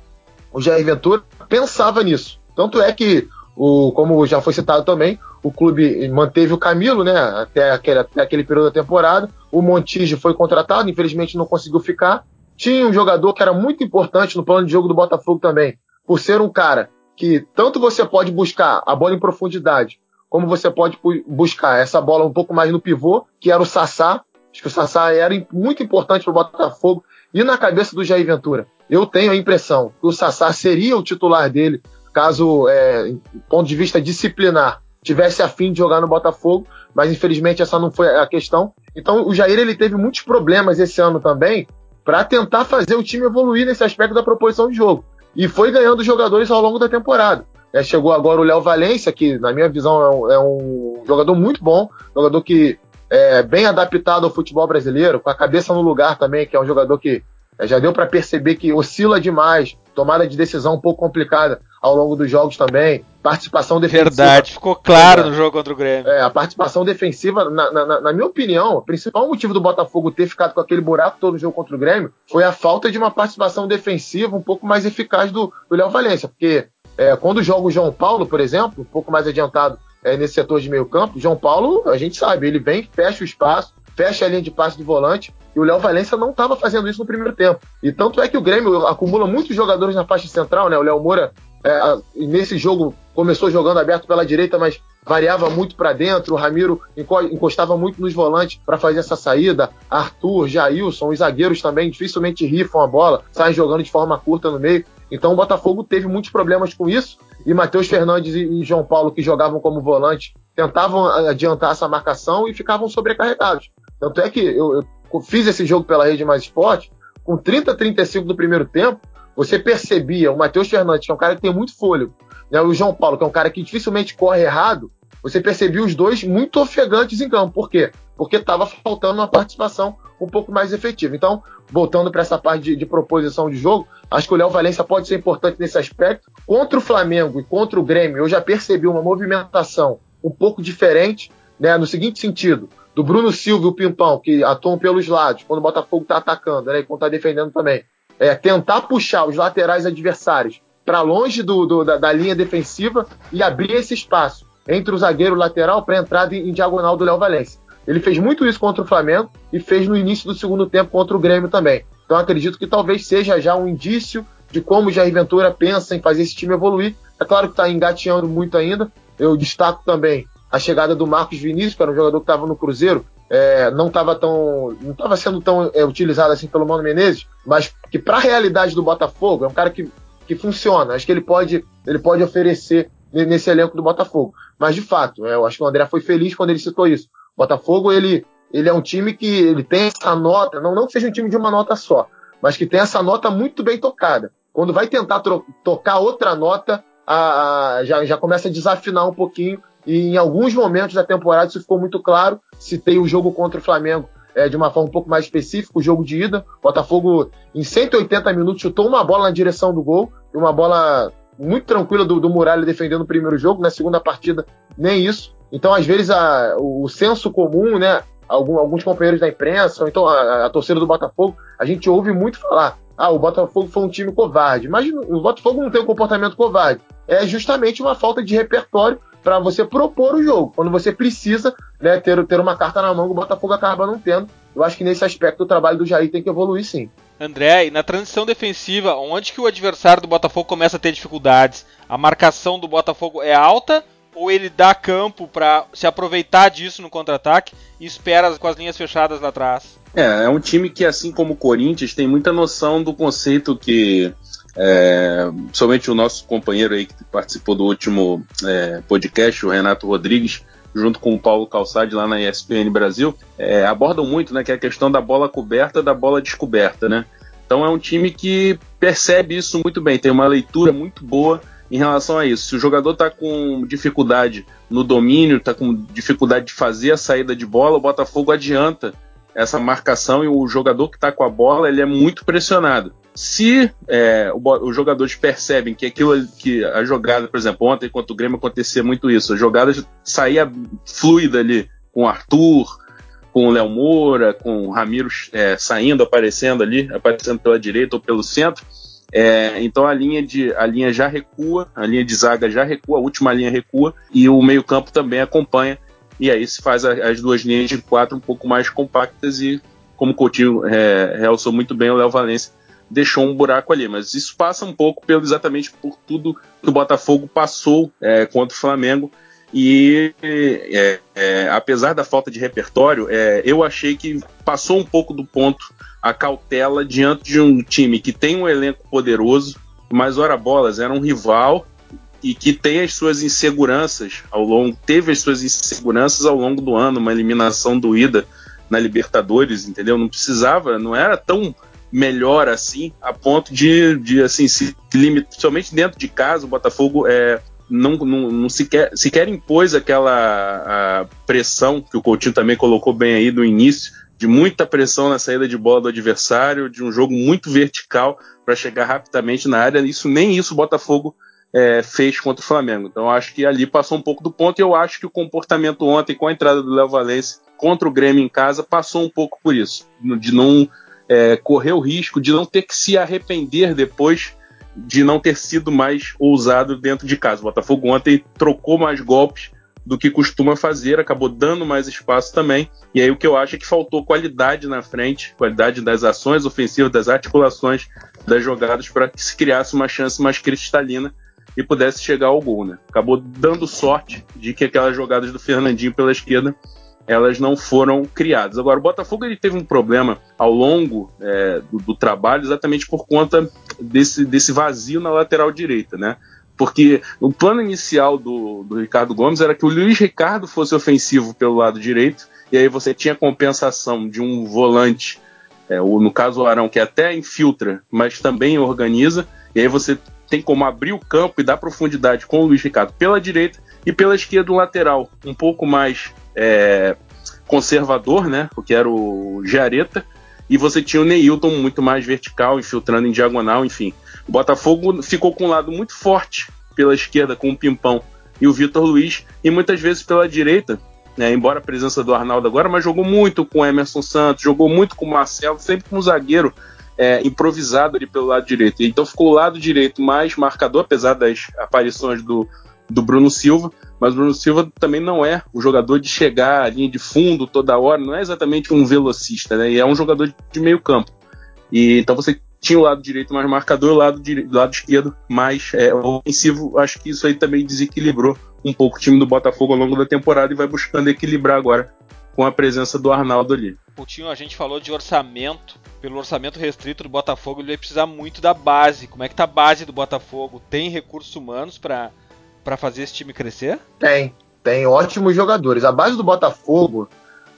o Jair Ventura pensava nisso. Tanto é que, o, como já foi citado também, o clube manteve o Camilo, né, até aquele, até aquele período da temporada. O Montijo foi contratado, infelizmente não conseguiu ficar. Tinha um jogador que era muito importante no plano de jogo do Botafogo também, por ser um cara que tanto você pode buscar a bola em profundidade, como você pode buscar essa bola um pouco mais no pivô, que era o Sassá. Acho que o Sassá era muito importante para o Botafogo E na cabeça do Jair Ventura, eu tenho a impressão que o Sassá seria o titular dele caso, é, do ponto de vista disciplinar, tivesse a fim de jogar no Botafogo, mas infelizmente essa não foi a questão. Então o Jair ele teve muitos problemas esse ano também para tentar fazer o time evoluir nesse aspecto da proposição de jogo. E foi ganhando jogadores ao longo da temporada. É, chegou agora o Léo Valência, que na minha visão é um, é um, jogador muito bom, jogador que é bem adaptado ao futebol brasileiro, com a cabeça no lugar também, que é um jogador que já deu para perceber que oscila demais, tomada de decisão um pouco complicada ao longo dos jogos também, participação defensiva. Verdade, ficou claro é, no jogo contra o Grêmio. É, a participação defensiva, na, na, na, minha opinião, o principal motivo do Botafogo ter ficado com aquele buraco todo no jogo contra o Grêmio foi a falta de uma participação defensiva um pouco mais eficaz do Léo Valência, porque é, quando joga o João Paulo, por exemplo, um pouco mais adiantado é, nesse setor de meio campo, João Paulo, a gente sabe, ele vem, fecha o espaço, fecha a linha de passe do volante, e o Léo Valência não estava fazendo isso no primeiro tempo. E tanto é que o Grêmio acumula muitos jogadores na faixa central, né? O Léo Moura, é, nesse jogo, começou jogando aberto pela direita, mas variava muito para dentro. O Ramiro encostava muito nos volantes para fazer essa saída. Arthur, Jailson, os zagueiros também dificilmente rifam a bola, saem jogando de forma curta no meio. Então o Botafogo teve muitos problemas com isso. E Matheus Fernandes e João Paulo, que jogavam como volante, tentavam adiantar essa marcação e ficavam sobrecarregados. Tanto é que eu, eu fiz esse jogo pela Rede Mais Esporte, com 30, 35 do primeiro tempo, você percebia o Matheus Fernandes, que é um cara que tem muito fôlego, né, o João Paulo, que é um cara que dificilmente corre errado, você percebia os dois muito ofegantes em campo. Por quê? Porque estava faltando uma participação um pouco mais efetiva. Então, voltando para essa parte de, de, proposição de jogo, acho que o Léo Valência pode ser importante nesse aspecto. Contra o Flamengo e contra o Grêmio, eu já percebi uma movimentação um pouco diferente, né, no seguinte sentido do Bruno Silva o Pimpão, que atuam pelos lados, quando o Botafogo está atacando, né, e quando está defendendo também, é tentar puxar os laterais adversários para longe do, do da, da, linha defensiva e abrir esse espaço entre o zagueiro e o lateral para entrada em, em diagonal do Léo Valência. Ele fez muito isso contra o Flamengo e fez no início do segundo tempo contra o Grêmio também. Então acredito que talvez seja já um indício de como o Jair Ventura pensa em fazer esse time evoluir. É claro que está engateando muito ainda. Eu destaco também a chegada do Marcos Vinícius, que era um jogador que estava no Cruzeiro, é, não estava tão, não estava sendo tão é, utilizado assim pelo Mano Menezes, mas que para a realidade do Botafogo é um cara que, que funciona. Acho que ele pode, ele pode oferecer nesse elenco do Botafogo. Mas de fato, é, eu acho que o André foi feliz quando ele citou isso. O Botafogo ele, ele é um time que ele tem essa nota, não, não que seja um time de uma nota só, mas que tem essa nota muito bem tocada. Quando vai tentar tocar outra nota, a, a, já, já começa a desafinar um pouquinho e em alguns momentos da temporada isso ficou muito claro. Citei o jogo contra o Flamengo é, de uma forma um pouco mais específica, o jogo de ida. O Botafogo, em 180 minutos, chutou uma bola na direção do gol, e uma bola muito tranquila do, do Muralha defendendo o primeiro jogo. Na segunda partida, nem isso. Então, às vezes, a, o senso comum, né? Algum, alguns companheiros da imprensa, ou então a, a torcida do Botafogo, a gente ouve muito falar: ah, o Botafogo foi um time covarde. Mas o Botafogo não tem um comportamento covarde. É justamente uma falta de repertório para você propor o jogo. Quando você precisa né, ter, ter uma carta na mão, o Botafogo acaba não tendo. Eu acho que nesse aspecto o trabalho do Jair tem que evoluir sim. André, e na transição defensiva, onde que o adversário do Botafogo começa a ter dificuldades? A marcação do Botafogo é alta ou ele dá campo para se aproveitar disso no contra-ataque e espera com as linhas fechadas lá atrás? É, é um time que, assim como o Corinthians, tem muita noção do conceito que é, somente o nosso companheiro aí que participou do último é, podcast, o Renato Rodrigues, junto com o Paulo Calçade lá na ESPN Brasil, é, abordam muito, né, que é a questão da bola coberta da bola descoberta, né? Então é um time que percebe isso muito bem, tem uma leitura muito boa em relação a isso. Se o jogador está com dificuldade no domínio, está com dificuldade de fazer a saída de bola, o Botafogo adianta essa marcação e o jogador que está com a bola ele é muito pressionado. Se é, os jogadores percebem que aquilo que a jogada, por exemplo, ontem contra o Grêmio acontecia muito isso, a jogada saía fluida ali com o Arthur, com o Léo Moura, com o Ramiro é, saindo, aparecendo ali, aparecendo pela direita ou pelo centro. É, então a linha, de, a linha já recua, a linha de zaga já recua, a última linha recua e o meio-campo também acompanha. E aí se faz a, as duas linhas de quatro um pouco mais compactas e, como o Coutinho é, realçou muito bem, o Léo Valência deixou um buraco ali. Mas isso passa um pouco pelo exatamente por tudo que o Botafogo passou é, contra o Flamengo E é, é, apesar da falta de repertório, é, eu achei que passou um pouco do ponto a cautela diante de um time que tem um elenco poderoso, mas ora bolas, era um rival e que tem as suas inseguranças ao longo, teve as suas inseguranças ao longo do ano, uma eliminação doída na Libertadores, entendeu? Não precisava, não era tão melhor assim, a ponto de, de assim, se limita, somente dentro de casa, o Botafogo é, não, não, não sequer, sequer impôs aquela pressão que o Coutinho também colocou bem aí do início, de muita pressão na saída de bola do adversário, de um jogo muito vertical para chegar rapidamente na área. Isso nem isso o Botafogo é, fez contra o Flamengo. Então acho que ali passou um pouco do ponto e eu acho que o comportamento ontem com a entrada do Léo Valência contra o Grêmio em casa passou um pouco por isso, de não é, correr o risco de não ter que se arrepender depois de não ter sido mais ousado dentro de casa. O Botafogo ontem trocou mais golpes do que costuma fazer, acabou dando mais espaço também. E aí o que eu acho é que faltou qualidade na frente, qualidade das ações ofensivas, das articulações das jogadas para que se criasse uma chance mais cristalina e pudesse chegar ao gol, né? Acabou dando sorte de que aquelas jogadas do Fernandinho pela esquerda elas não foram criadas. Agora, o Botafogo ele teve um problema ao longo é, do, do, trabalho exatamente por conta desse, desse vazio na lateral direita, né? Porque o plano inicial do, do Ricardo Gomes era que o Luiz Ricardo fosse ofensivo pelo lado direito, e aí você tinha compensação de um volante, é, ou no caso o Arão, que até infiltra, mas também organiza, e aí você tem como abrir o campo e dar profundidade com o Luiz Ricardo pela direita e pela esquerda um lateral um pouco mais é, conservador, né? Porque era o Jareta, e você tinha o Neilton muito mais vertical, infiltrando em diagonal, enfim. O Botafogo ficou com um lado muito forte pela esquerda com o Pimpão e o Vitor Luiz, e muitas vezes pela direita, né, embora a presença do Arnaldo agora, mas jogou muito com o Emerson Santos, jogou muito com o Marcelo, sempre com um zagueiro é, improvisado ali pelo lado direito. Então ficou o lado direito mais marcador, apesar das aparições do, do Bruno Silva, mas o Bruno Silva também não é o jogador de chegar à linha de fundo toda hora, não é exatamente um velocista, né? E é um jogador de meio campo. E então você tinha o lado direito mais marcador, o lado, direito, lado esquerdo mais é, ofensivo. Acho que isso aí também desequilibrou um pouco o time do Botafogo ao longo da temporada e vai buscando equilibrar agora com a presença do Arnaldo ali. Coutinho, a gente falou de orçamento. Pelo orçamento restrito do Botafogo, ele vai precisar muito da base. Como é que tá a base do Botafogo? Tem recursos humanos para para fazer esse time crescer? Tem, tem ótimos jogadores. A base do Botafogo,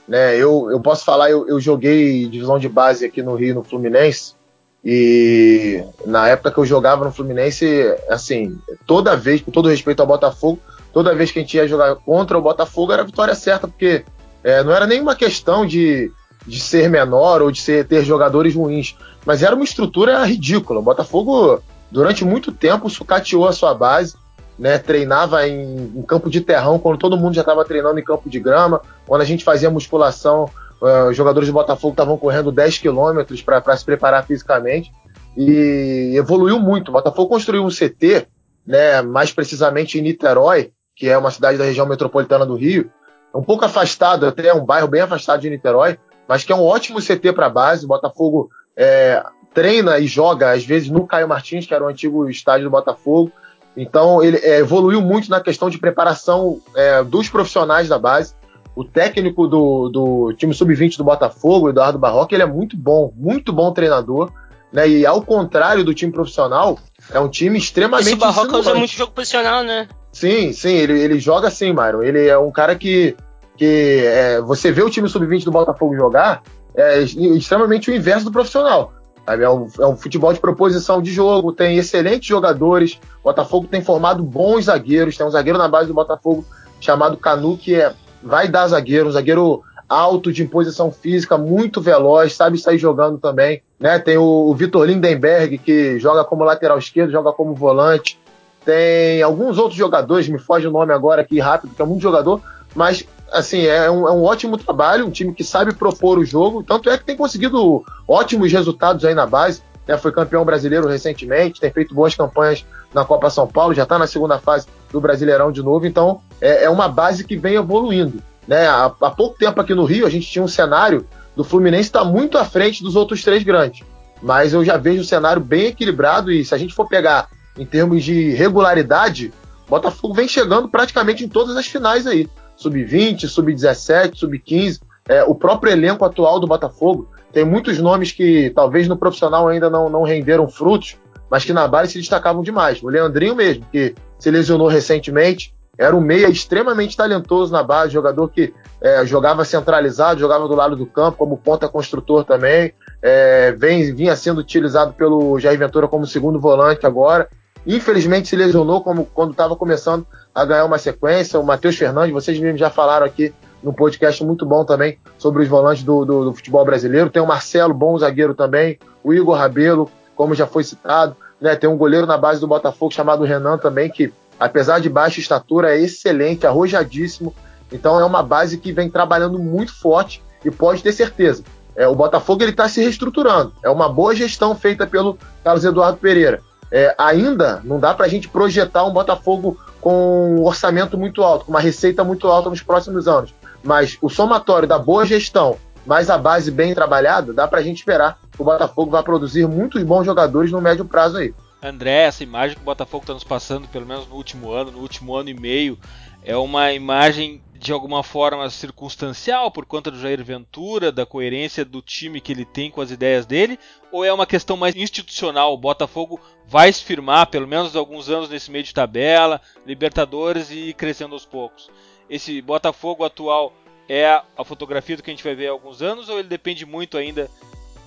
né? Eu, eu posso falar, eu, eu joguei divisão de base aqui no Rio, no Fluminense. E na época que eu jogava no Fluminense, assim, toda vez, com todo respeito ao Botafogo, toda vez que a gente ia jogar contra o Botafogo era a vitória certa, porque é, não era nenhuma questão de, de ser menor ou de ser, ter jogadores ruins, mas era uma estrutura ridícula. O Botafogo, durante muito tempo, sucateou a sua base né, treinava em, em, campo de terrão, quando todo mundo já estava treinando em campo de grama, quando a gente fazia musculação, uh, os jogadores do Botafogo estavam correndo 10 quilômetros para se preparar fisicamente, e evoluiu muito. O Botafogo construiu um CT, né, mais precisamente em Niterói, que é uma cidade da região metropolitana do Rio, um pouco afastado, até um bairro bem afastado de Niterói, mas que é um ótimo CT para base. O Botafogo é, treina e joga, às vezes, no Caio Martins, que era o antigo estádio do Botafogo. Então ele é, evoluiu muito na questão de preparação é, dos profissionais da base. O técnico do, do time sub-20 do Botafogo, Eduardo Barroca, ele é muito bom, muito bom treinador. Né? E ao contrário do time profissional, é um time extremamente. Esse Barroca usa muito jogo posicional, né? Sim, sim, ele, ele joga assim, Myron. Ele é um cara que. que é, você vê o time sub-20 do Botafogo jogar, é extremamente o inverso do profissional. É, um, é um futebol de proposição de jogo, tem excelentes jogadores. O Botafogo tem formado bons zagueiros. Tem um zagueiro na base do Botafogo chamado Canu, que é, vai dar zagueiro, um zagueiro alto, de imposição física, muito veloz, sabe sair jogando também. Né? Tem o, o Vitor Lindenberg, que joga como lateral esquerdo, joga como volante. Tem alguns outros jogadores, me foge o nome agora aqui rápido, que é muito jogador, mas assim, é um, é um, ótimo trabalho, um time que sabe propor o jogo, tanto é que tem conseguido ótimos resultados aí na base, né, foi campeão brasileiro recentemente, tem feito boas campanhas na Copa São Paulo, já está na segunda fase do Brasileirão de novo, então é, é uma base que vem evoluindo. Né? Há, há, pouco tempo aqui no Rio, a gente tinha um cenário do Fluminense está muito à frente dos outros três grandes, mas eu já vejo o cenário bem equilibrado e se a gente for pegar em termos de regularidade, Botafogo vem chegando praticamente em todas as finais aí. Sub-20, sub-17, sub-15. É, o próprio elenco atual do Botafogo tem muitos nomes que talvez no profissional ainda não, não renderam frutos, mas que na base se destacavam demais. O Leandrinho mesmo, que se lesionou recentemente, era um meia extremamente talentoso na base, jogador que é, jogava centralizado, jogava do lado do campo, como ponta construtor também. É, vem, vinha sendo utilizado pelo Jair Ventura como segundo volante agora. Infelizmente se lesionou como, quando estava começando a ganhar uma sequência. O Matheus Fernandes, vocês mesmos já falaram aqui num podcast muito bom também sobre os volantes do, do, do futebol brasileiro. Tem o Marcelo, bom zagueiro também. O Igor Rabelo, como já foi citado. Né? Tem um goleiro na base do Botafogo chamado Renan também, que apesar de baixa estatura, é excelente, arrojadíssimo. Então é uma base que vem trabalhando muito forte e pode ter certeza. É, o Botafogo ele está se reestruturando. É uma boa gestão feita pelo Carlos Eduardo Pereira. É, ainda não dá para a gente projetar um Botafogo com um orçamento muito alto, com uma receita muito alta nos próximos anos. Mas o somatório da boa gestão, mais a base bem trabalhada, dá para a gente esperar que o Botafogo vai produzir muitos bons jogadores no médio prazo aí. André, essa imagem que o Botafogo está nos passando, pelo menos no último ano, no último ano e meio, é uma imagem de alguma forma circunstancial por conta do Jair Ventura, da coerência do time que ele tem com as ideias dele, ou é uma questão mais institucional? O Botafogo vai se firmar, pelo menos alguns anos nesse meio de tabela, Libertadores e crescendo aos poucos. Esse Botafogo atual é a fotografia do que a gente vai ver há alguns anos ou ele depende muito ainda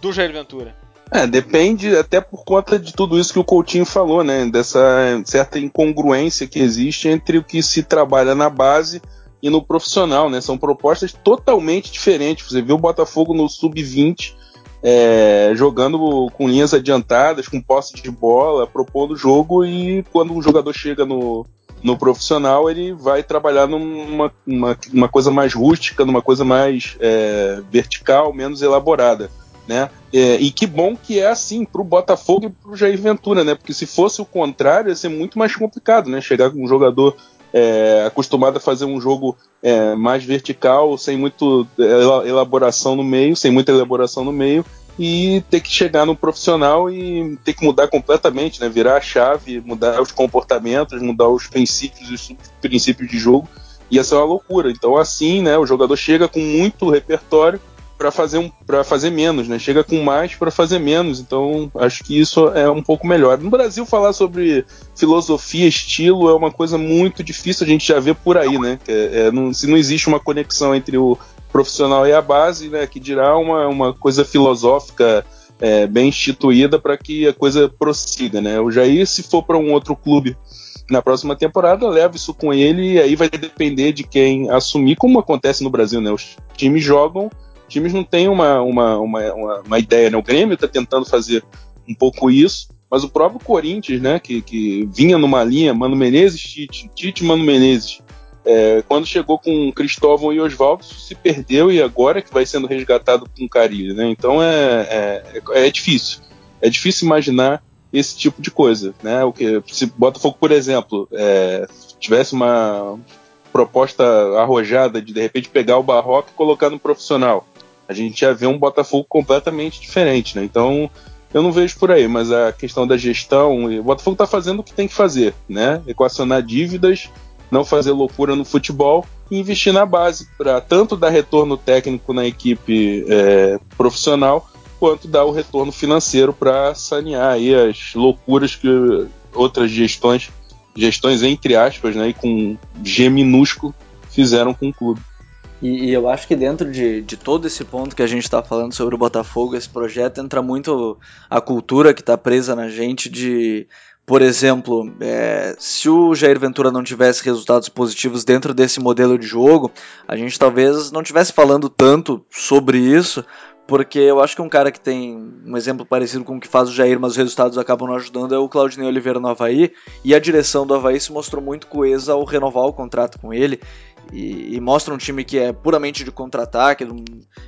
do Jair Ventura? É, depende até por conta de tudo isso que o Coutinho falou, né? Dessa certa incongruência que existe entre o que se trabalha na base e no profissional, né? São propostas totalmente diferentes. Você vê o Botafogo no sub-20 é, jogando com linhas adiantadas, com posse de bola, propondo o jogo e quando um jogador chega no, no profissional ele vai trabalhar numa uma, uma coisa mais rústica, numa coisa mais é, vertical, menos elaborada né? É, e que bom que é assim para o Botafogo e para o Jair Ventura, né? Porque se fosse o contrário, ia ser muito mais complicado, né? Chegar com um jogador é, acostumado a fazer um jogo é, mais vertical, sem muito é, elaboração no meio, sem muita elaboração no meio, e ter que chegar no profissional e ter que mudar completamente, né? Virar a chave, mudar os comportamentos, mudar os princípios, os princípios de jogo. Ia ser uma loucura. Então, assim, né? O jogador chega com muito repertório para fazer um para fazer menos, né? Chega com mais para fazer menos. Então, acho que isso é um pouco melhor. No Brasil falar sobre filosofia, estilo é uma coisa muito difícil, a gente já vê por aí, né? É, é, não, se não existe uma conexão entre o profissional e a base, né, que dirá uma, uma coisa filosófica é, bem instituída para que a coisa prossiga, né? O Jair, se for para um outro clube na próxima temporada, leva isso com ele e aí vai depender de quem assumir, como acontece no Brasil, né? Os times jogam times não têm uma, uma, uma, uma, uma ideia, né? O Grêmio está tentando fazer um pouco isso, mas o próprio Corinthians, né, que, que vinha numa linha, Mano Menezes, Tite, Tite, Mano Menezes, é, quando chegou com Cristóvão e Oswaldo, se perdeu e agora que vai sendo resgatado com Carilho, né? Então é, é, é, difícil. É difícil imaginar esse tipo de coisa, né? O que se Botafogo, por exemplo, é, tivesse uma proposta arrojada de de repente pegar o Barroco e colocar no profissional, a gente ia ver um Botafogo completamente diferente, né? Então, eu não vejo por aí, mas a questão da gestão, o Botafogo está fazendo o que tem que fazer, né? Equacionar dívidas, não fazer loucura no futebol e investir na base para tanto dar retorno técnico na equipe é, profissional quanto dar o retorno financeiro para sanear aí as loucuras que outras gestões, gestões entre aspas, né, e com G minúsculo, fizeram com o clube. E, e, eu acho que dentro de, de todo esse ponto que a gente está falando sobre o Botafogo, esse projeto, entra muito a cultura que está presa na gente de, por exemplo, é, se o Jair Ventura não tivesse resultados positivos dentro desse modelo de jogo, a gente talvez não tivesse falando tanto sobre isso, porque eu acho que um cara que tem um exemplo parecido com o que faz o Jair, mas os resultados acabam não ajudando, é o Claudinei Oliveira no Havaí, e a direção do Havaí se mostrou muito coesa ao renovar o contrato com ele, e, e, mostra um time que é puramente de contra-ataque.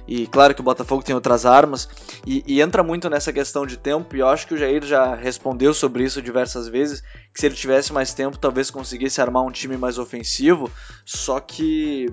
E claro que o Botafogo tem outras armas. E, e, entra muito nessa questão de tempo. E eu acho que o Jair já respondeu sobre isso diversas vezes. Que se ele tivesse mais tempo, talvez conseguisse armar um time mais ofensivo. Só que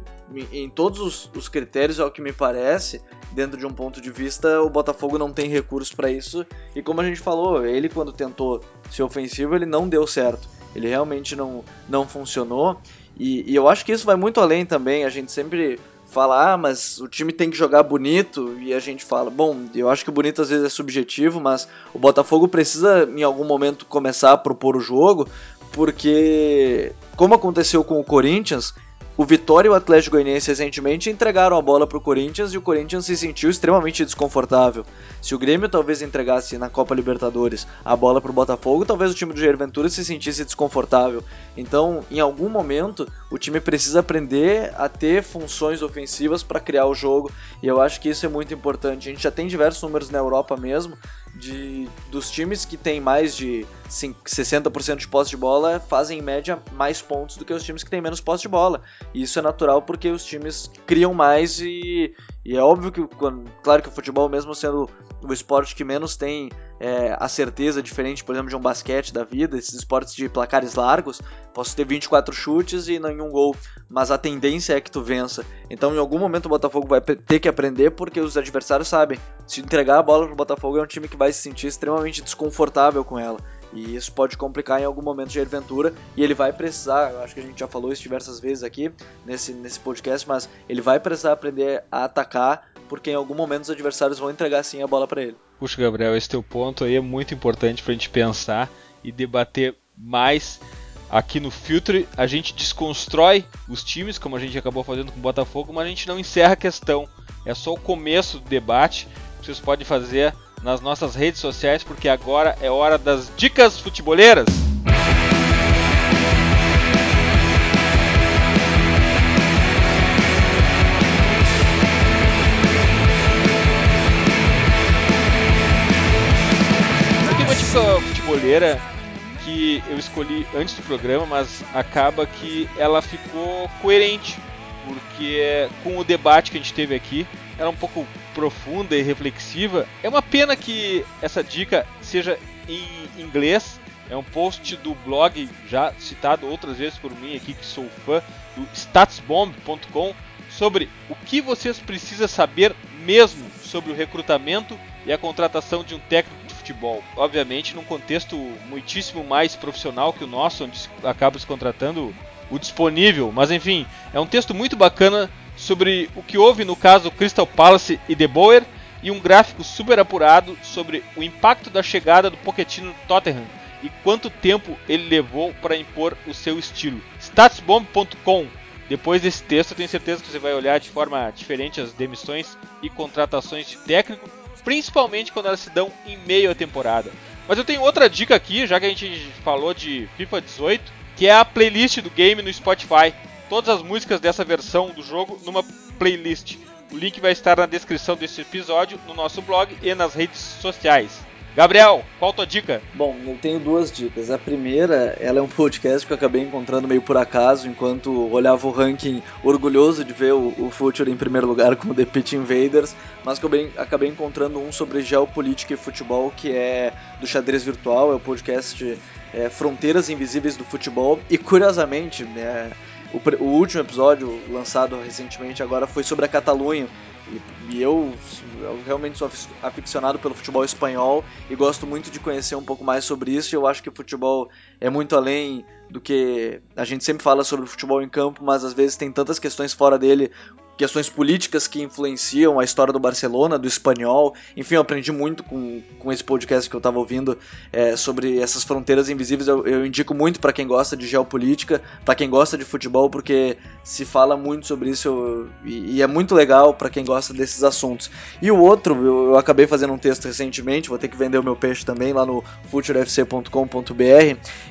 em, todos os, os critérios, ao que me parece, dentro de um ponto de vista, o Botafogo não tem recursos para isso. E como a gente falou, ele quando tentou ser ofensivo, ele não deu certo. ele realmente não, não funcionou. E, e eu acho que isso vai muito além também. A gente sempre fala, ah, mas o time tem que jogar bonito, e a gente fala, bom, eu acho que o bonito às vezes é subjetivo, mas o Botafogo precisa em algum momento começar a propor o jogo, porque como aconteceu com o Corinthians, o Vitória e o Atlético Goianiense recentemente entregaram a bola para o Corinthians e o Corinthians se sentiu extremamente desconfortável. Se o Grêmio talvez entregasse na Copa Libertadores a bola para o Botafogo, talvez o time do Jair Ventura se sentisse desconfortável. Então, em algum momento, o time precisa aprender a ter funções ofensivas para criar o jogo e eu acho que isso é muito importante. A gente já tem diversos números na Europa mesmo de dos times que têm mais de 60% de posse de bola fazem em média mais pontos do que os times que têm menos posse de bola. E isso é natural porque os times criam mais e, e é óbvio que, claro que o futebol mesmo sendo o esporte que menos tem é, a certeza diferente, por exemplo, de um basquete da vida, esses esportes de placares largos, posso ter 24 chutes e nenhum gol, mas a tendência é que tu vença. Então, em algum momento o Botafogo vai ter que aprender porque os adversários sabem, se entregar a bola pro Botafogo é um time que vai se sentir extremamente desconfortável com ela. E isso pode complicar em algum momento de aventura e ele vai precisar, acho que a gente já falou isso diversas vezes aqui nesse, nesse podcast, mas ele vai precisar aprender a atacar porque em algum momento os adversários vão entregar sim a bola para ele. Puxa, Gabriel, esse teu ponto aí é muito importante para a gente pensar e debater mais. Aqui no Filtre a gente desconstrói os times, como a gente acabou fazendo com o Botafogo, mas a gente não encerra a questão. É só o começo do debate. Vocês podem fazer nas nossas redes sociais, porque agora é hora das dicas futeboleiras. Tenho uma dica futeboleira que eu escolhi antes do programa, mas acaba que ela ficou coerente, porque com o debate que a gente teve aqui, era um pouco profunda e reflexiva. É uma pena que essa dica seja em inglês. É um post do blog já citado outras vezes por mim aqui que sou fã do statsbomb.com sobre o que vocês precisam saber mesmo sobre o recrutamento e a contratação de um técnico de futebol. Obviamente, num contexto muitíssimo mais profissional que o nosso, onde acaba se contratando o disponível, mas enfim, é um texto muito bacana sobre o que houve no caso Crystal Palace e De Boer e um gráfico super apurado sobre o impacto da chegada do Pochettino no Tottenham e quanto tempo ele levou para impor o seu estilo. Statsbomb.com depois desse texto, eu tenho certeza que você vai olhar de forma diferente as demissões e contratações de técnico, principalmente quando elas se dão em meio à temporada. Mas eu tenho outra dica aqui, já que a gente falou de FIFA 18, que é a playlist do game no Spotify todas as músicas dessa versão do jogo numa playlist. O link vai estar na descrição desse episódio, no nosso blog e nas redes sociais. Gabriel, qual a tua dica? Bom, eu tenho duas dicas. A primeira, ela é um podcast que eu acabei encontrando meio por acaso, enquanto olhava o ranking orgulhoso de ver o, o Future em primeiro lugar com o The Pitch Invaders, mas que eu bem, acabei encontrando um sobre geopolítica e futebol, que é do Xadrez Virtual, é o podcast é, Fronteiras Invisíveis do Futebol, e curiosamente, é, o, o, último episódio lançado recentemente agora foi sobre a Catalunha. E, e eu, eu, realmente sou aficionado pelo futebol espanhol e gosto muito de conhecer um pouco mais sobre isso. Eu acho que o futebol é muito além do que a gente sempre fala sobre o futebol em campo, mas às vezes tem tantas questões fora dele questões políticas que influenciam a história do Barcelona, do espanhol. Enfim, eu aprendi muito com, com esse podcast que eu estava ouvindo é, sobre essas fronteiras invisíveis. Eu, eu indico muito para quem gosta de geopolítica, para quem gosta de futebol, porque se fala muito sobre isso e, e, é muito legal para quem gosta desses assuntos. E o outro, eu, eu, acabei fazendo um texto recentemente, vou ter que vender o meu peixe também lá no futurefc.com.br,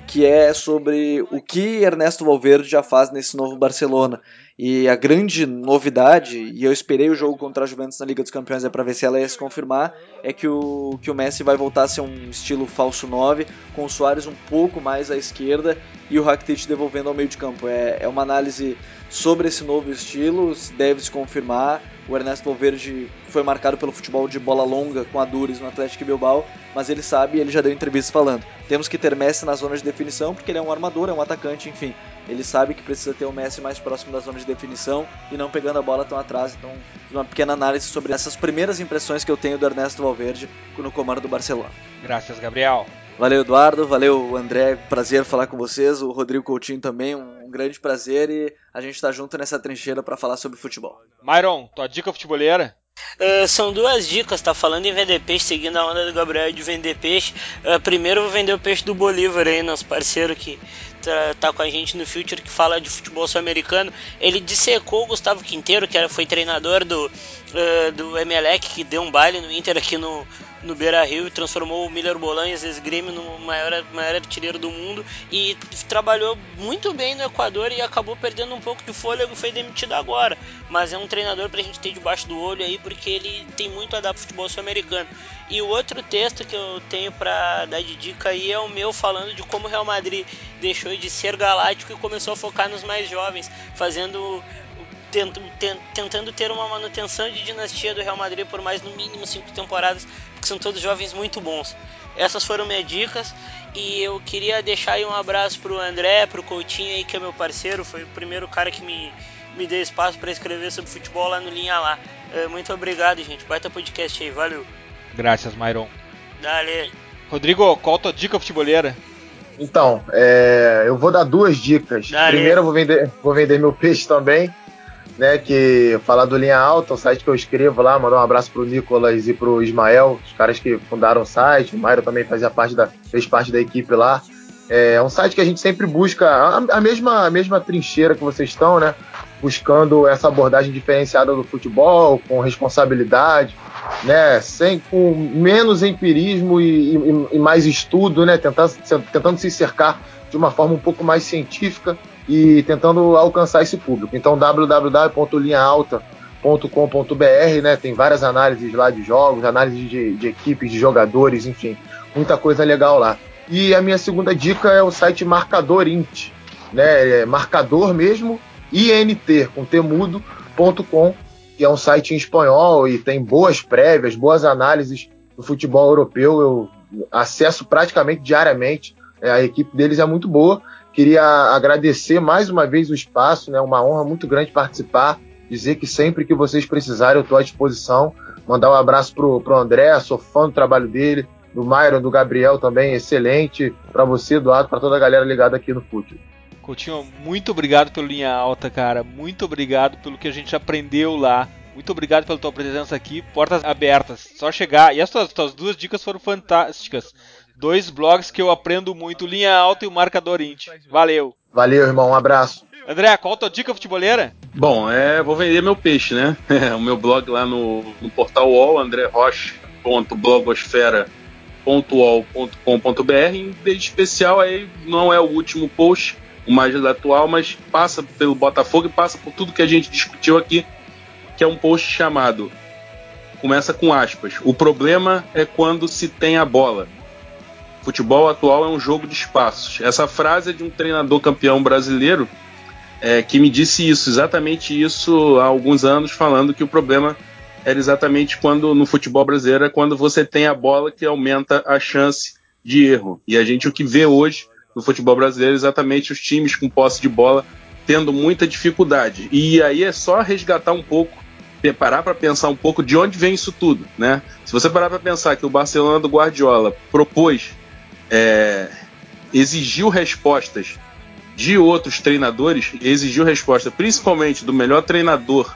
que é sobre o que Ernesto Valverde já faz nesse novo Barcelona. E a grande novidade, e eu esperei o jogo contra a Juventus na Liga dos Campeões é para ver se ela ia se confirmar, é que o, que o Messi vai voltar a ser um estilo falso 9, com o Soares um pouco mais à esquerda e o Rakitic devolvendo ao meio de campo. É, é uma análise sobre esse novo estilo, deve se confirmar. O Ernesto Valverde foi marcado pelo futebol de bola longa com a Dures no Atlético Bilbao, mas ele sabe e ele já deu entrevista falando. Temos que ter Messi na zona de definição, porque ele é um armador, é um atacante, enfim. Ele sabe que precisa ter o Messi mais próximo da zona de definição e não pegando a bola tão atrás. Então, uma pequena análise sobre essas primeiras impressões que eu tenho do Ernesto Valverde no comando do Barcelona. Graças, Gabriel. Valeu, Eduardo. Valeu, André. Prazer falar com vocês. O Rodrigo Coutinho também. Um grande prazer e a gente tá junto nessa trincheira para falar sobre futebol. Myron, tua dica futebolera? Uh, são duas dicas, tá falando em vender peixe, seguindo a onda do Gabriel de vender peixe. Uh, primeiro vou vender o peixe do Bolívar aí, nosso parceiro que tá, tá com a gente no Future, que fala de futebol sul-americano. Ele dissecou o Gustavo Quinteiro, que era, foi treinador do, uh, do Emelec, que deu um baile no Inter aqui no, no Beira Rio e transformou o Miller Bolanhos, ex-grêmio, no maior, maior artilheiro do mundo e trabalhou muito bem no Equador e acabou perdendo um pouco de fôlego foi demitido agora. Mas é um treinador pra gente ter debaixo do olho aí porque ele tem muito a dar pro futebol sul-americano. E o outro texto que eu tenho para dar de dica aí é o meu falando de como o Real Madrid deixou de ser galáctico e começou a focar nos mais jovens, fazendo tentando ter uma manutenção de dinastia do Real Madrid por mais no mínimo cinco temporadas, porque são todos jovens muito bons. Essas foram minhas dicas e eu queria deixar aí um abraço pro André, pro Coutinho aí que é meu parceiro, foi o primeiro cara que me, me deu espaço para escrever sobre futebol lá no Linha Lá. É, muito obrigado, gente. Baita podcast aí, valeu. Graças, Myron. Dale. Rodrigo, qual a tua dica futebolera? Então, é, eu vou dar duas dicas. Dale. Primeiro, eu vou vender, vou vender meu peixe também né, que falar do Linha Alta, o site que eu escrevo lá, mandar um abraço pro Nicolas e pro Ismael, os caras que fundaram o site, o Mairo também fazia parte da, fez parte da equipe lá. É um site que a gente sempre busca a, a, mesma, a mesma trincheira que vocês estão, né? Buscando essa abordagem diferenciada do futebol, com responsabilidade, né? Sem, com menos empirismo e, e, e mais estudo, né? Tentando, tentando se cercar de uma forma um pouco mais científica e tentando alcançar esse público. Então, www.linhaalta.com.br, né? Tem várias análises lá de jogos, análises de, de, equipes, de jogadores, enfim, muita coisa legal lá. E a minha segunda dica é o site Marcador Int, né? É marcador mesmo, INT, com temudo.com, que é um site em espanhol e tem boas prévias, boas análises do futebol europeu. Eu acesso praticamente diariamente. É, a equipe deles é muito boa Queria agradecer mais uma vez o espaço, né? Uma honra muito grande participar. Dizer que sempre que vocês precisarem, eu estou à disposição. Mandar um abraço pro, pro André, sou fã do trabalho dele, do Myron, do Gabriel também, excelente. Para você, Eduardo, para toda a galera ligada aqui no Fute. Coutinho, muito obrigado pelo linha alta, cara. Muito obrigado pelo que a gente aprendeu lá. Muito obrigado pela tua presença aqui. Portas abertas. Só chegar. E as tuas, tuas duas dicas foram fantásticas. Dois blogs que eu aprendo muito, Linha Alta e o Marcador Int. Valeu. Valeu, irmão. Um abraço. André, qual a tua dica futebolera? Bom, é, vou vender meu peixe, né? (laughs) o meu blog lá no, no portal UOL, andrerocha.blogosfera.uol.com.br. Em especial, aí não é o último post, o mais atual, mas passa pelo Botafogo e passa por tudo que a gente discutiu aqui, que é um post chamado começa com aspas. O problema é quando se tem a bola futebol atual é um jogo de espaços. Essa frase é de um treinador campeão brasileiro é, que me disse isso, exatamente isso há alguns anos, falando que o problema era exatamente quando no futebol brasileiro é quando você tem a bola que aumenta a chance de erro. E a gente o que vê hoje no futebol brasileiro é exatamente os times com posse de bola tendo muita dificuldade. E aí é só resgatar um pouco, parar para pensar um pouco de onde vem isso tudo, né? Se você parar para pensar que o Barcelona do Guardiola propôs é, exigiu respostas de outros treinadores, exigiu resposta principalmente do melhor treinador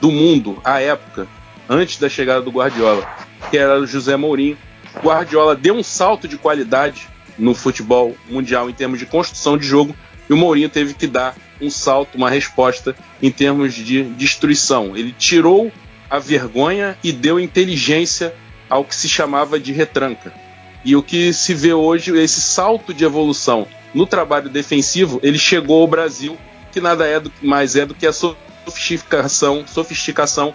do mundo à época, antes da chegada do Guardiola, que era o José Mourinho. Guardiola deu um salto de qualidade no futebol mundial em termos de construção de jogo e o Mourinho teve que dar um salto, uma resposta em termos de destruição. Ele tirou a vergonha e deu inteligência ao que se chamava de retranca. E o que se vê hoje, esse salto de evolução no trabalho defensivo, ele chegou ao Brasil, que nada é do, mais é do que a sofisticação, sofisticação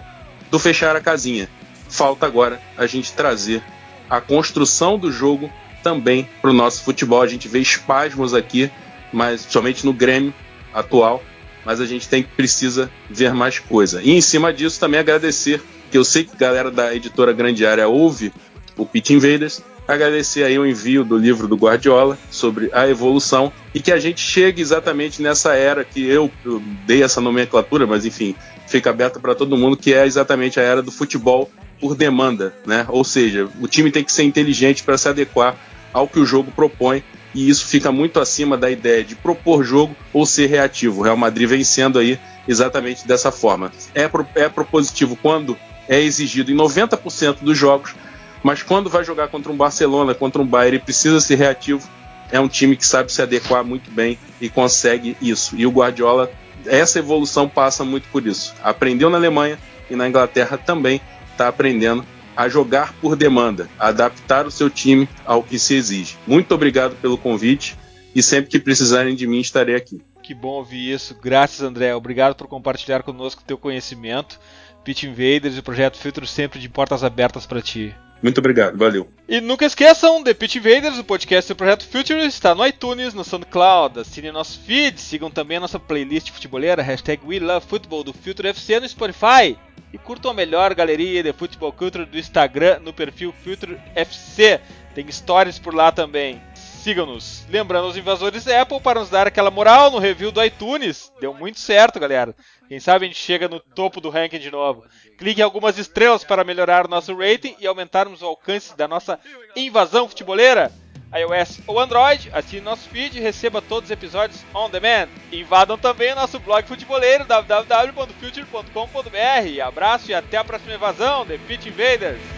do fechar a casinha. Falta agora a gente trazer a construção do jogo também para o nosso futebol. A gente vê espasmos aqui, mas somente no Grêmio atual, mas a gente tem precisa ver mais coisa. E em cima disso também agradecer, que eu sei que a galera da editora Grande Área ouve o Pit Invaders, agradecer aí o envio do livro do Guardiola sobre a evolução e que a gente chegue exatamente nessa era que eu, eu dei essa nomenclatura, mas enfim, fica aberta para todo mundo, que é exatamente a era do futebol por demanda, né? Ou seja, o time tem que ser inteligente para se adequar ao que o jogo propõe e isso fica muito acima da ideia de propor jogo ou ser reativo. O Real Madrid vencendo aí exatamente dessa forma. É, pro, é propositivo quando é exigido em 90% dos jogos, mas quando vai jogar contra um Barcelona, contra um Bayern e precisa ser reativo, é um time que sabe se adequar muito bem e consegue isso. E o Guardiola, essa evolução passa muito por isso. Aprendeu na Alemanha e na Inglaterra também está aprendendo a jogar por demanda, a adaptar o seu time ao que se exige. Muito obrigado pelo convite e sempre que precisarem de mim estarei aqui. Que bom ouvir isso. Graças, André. Obrigado por compartilhar conosco o teu conhecimento. Pitch Invaders e o Projeto Filtro sempre de portas abertas para ti. Muito obrigado, valeu. E nunca esqueçam, The Pitch Invaders, o podcast do Projeto Future, está no iTunes, no SoundCloud. Assinem nosso feed, sigam também a nossa playlist futebolera, hashtag We Love Football do Future FC no Spotify. E curtam a melhor galeria de futebol culture do Instagram no perfil Future FC. Tem stories por lá também. Sigam-nos. Lembrando os invasores Apple para nos dar aquela moral no review do iTunes. Deu muito certo, galera. Quem sabe a gente chega no topo do ranking de novo. Clique em algumas estrelas para melhorar o nosso rating e aumentarmos o alcance da nossa invasão futeboleira. iOS ou Android, assine nosso feed e receba todos os episódios on demand. Invadam também nosso blog futeboleiro www.future.com.br. Abraço e até a próxima invasão, The Pitch Invaders!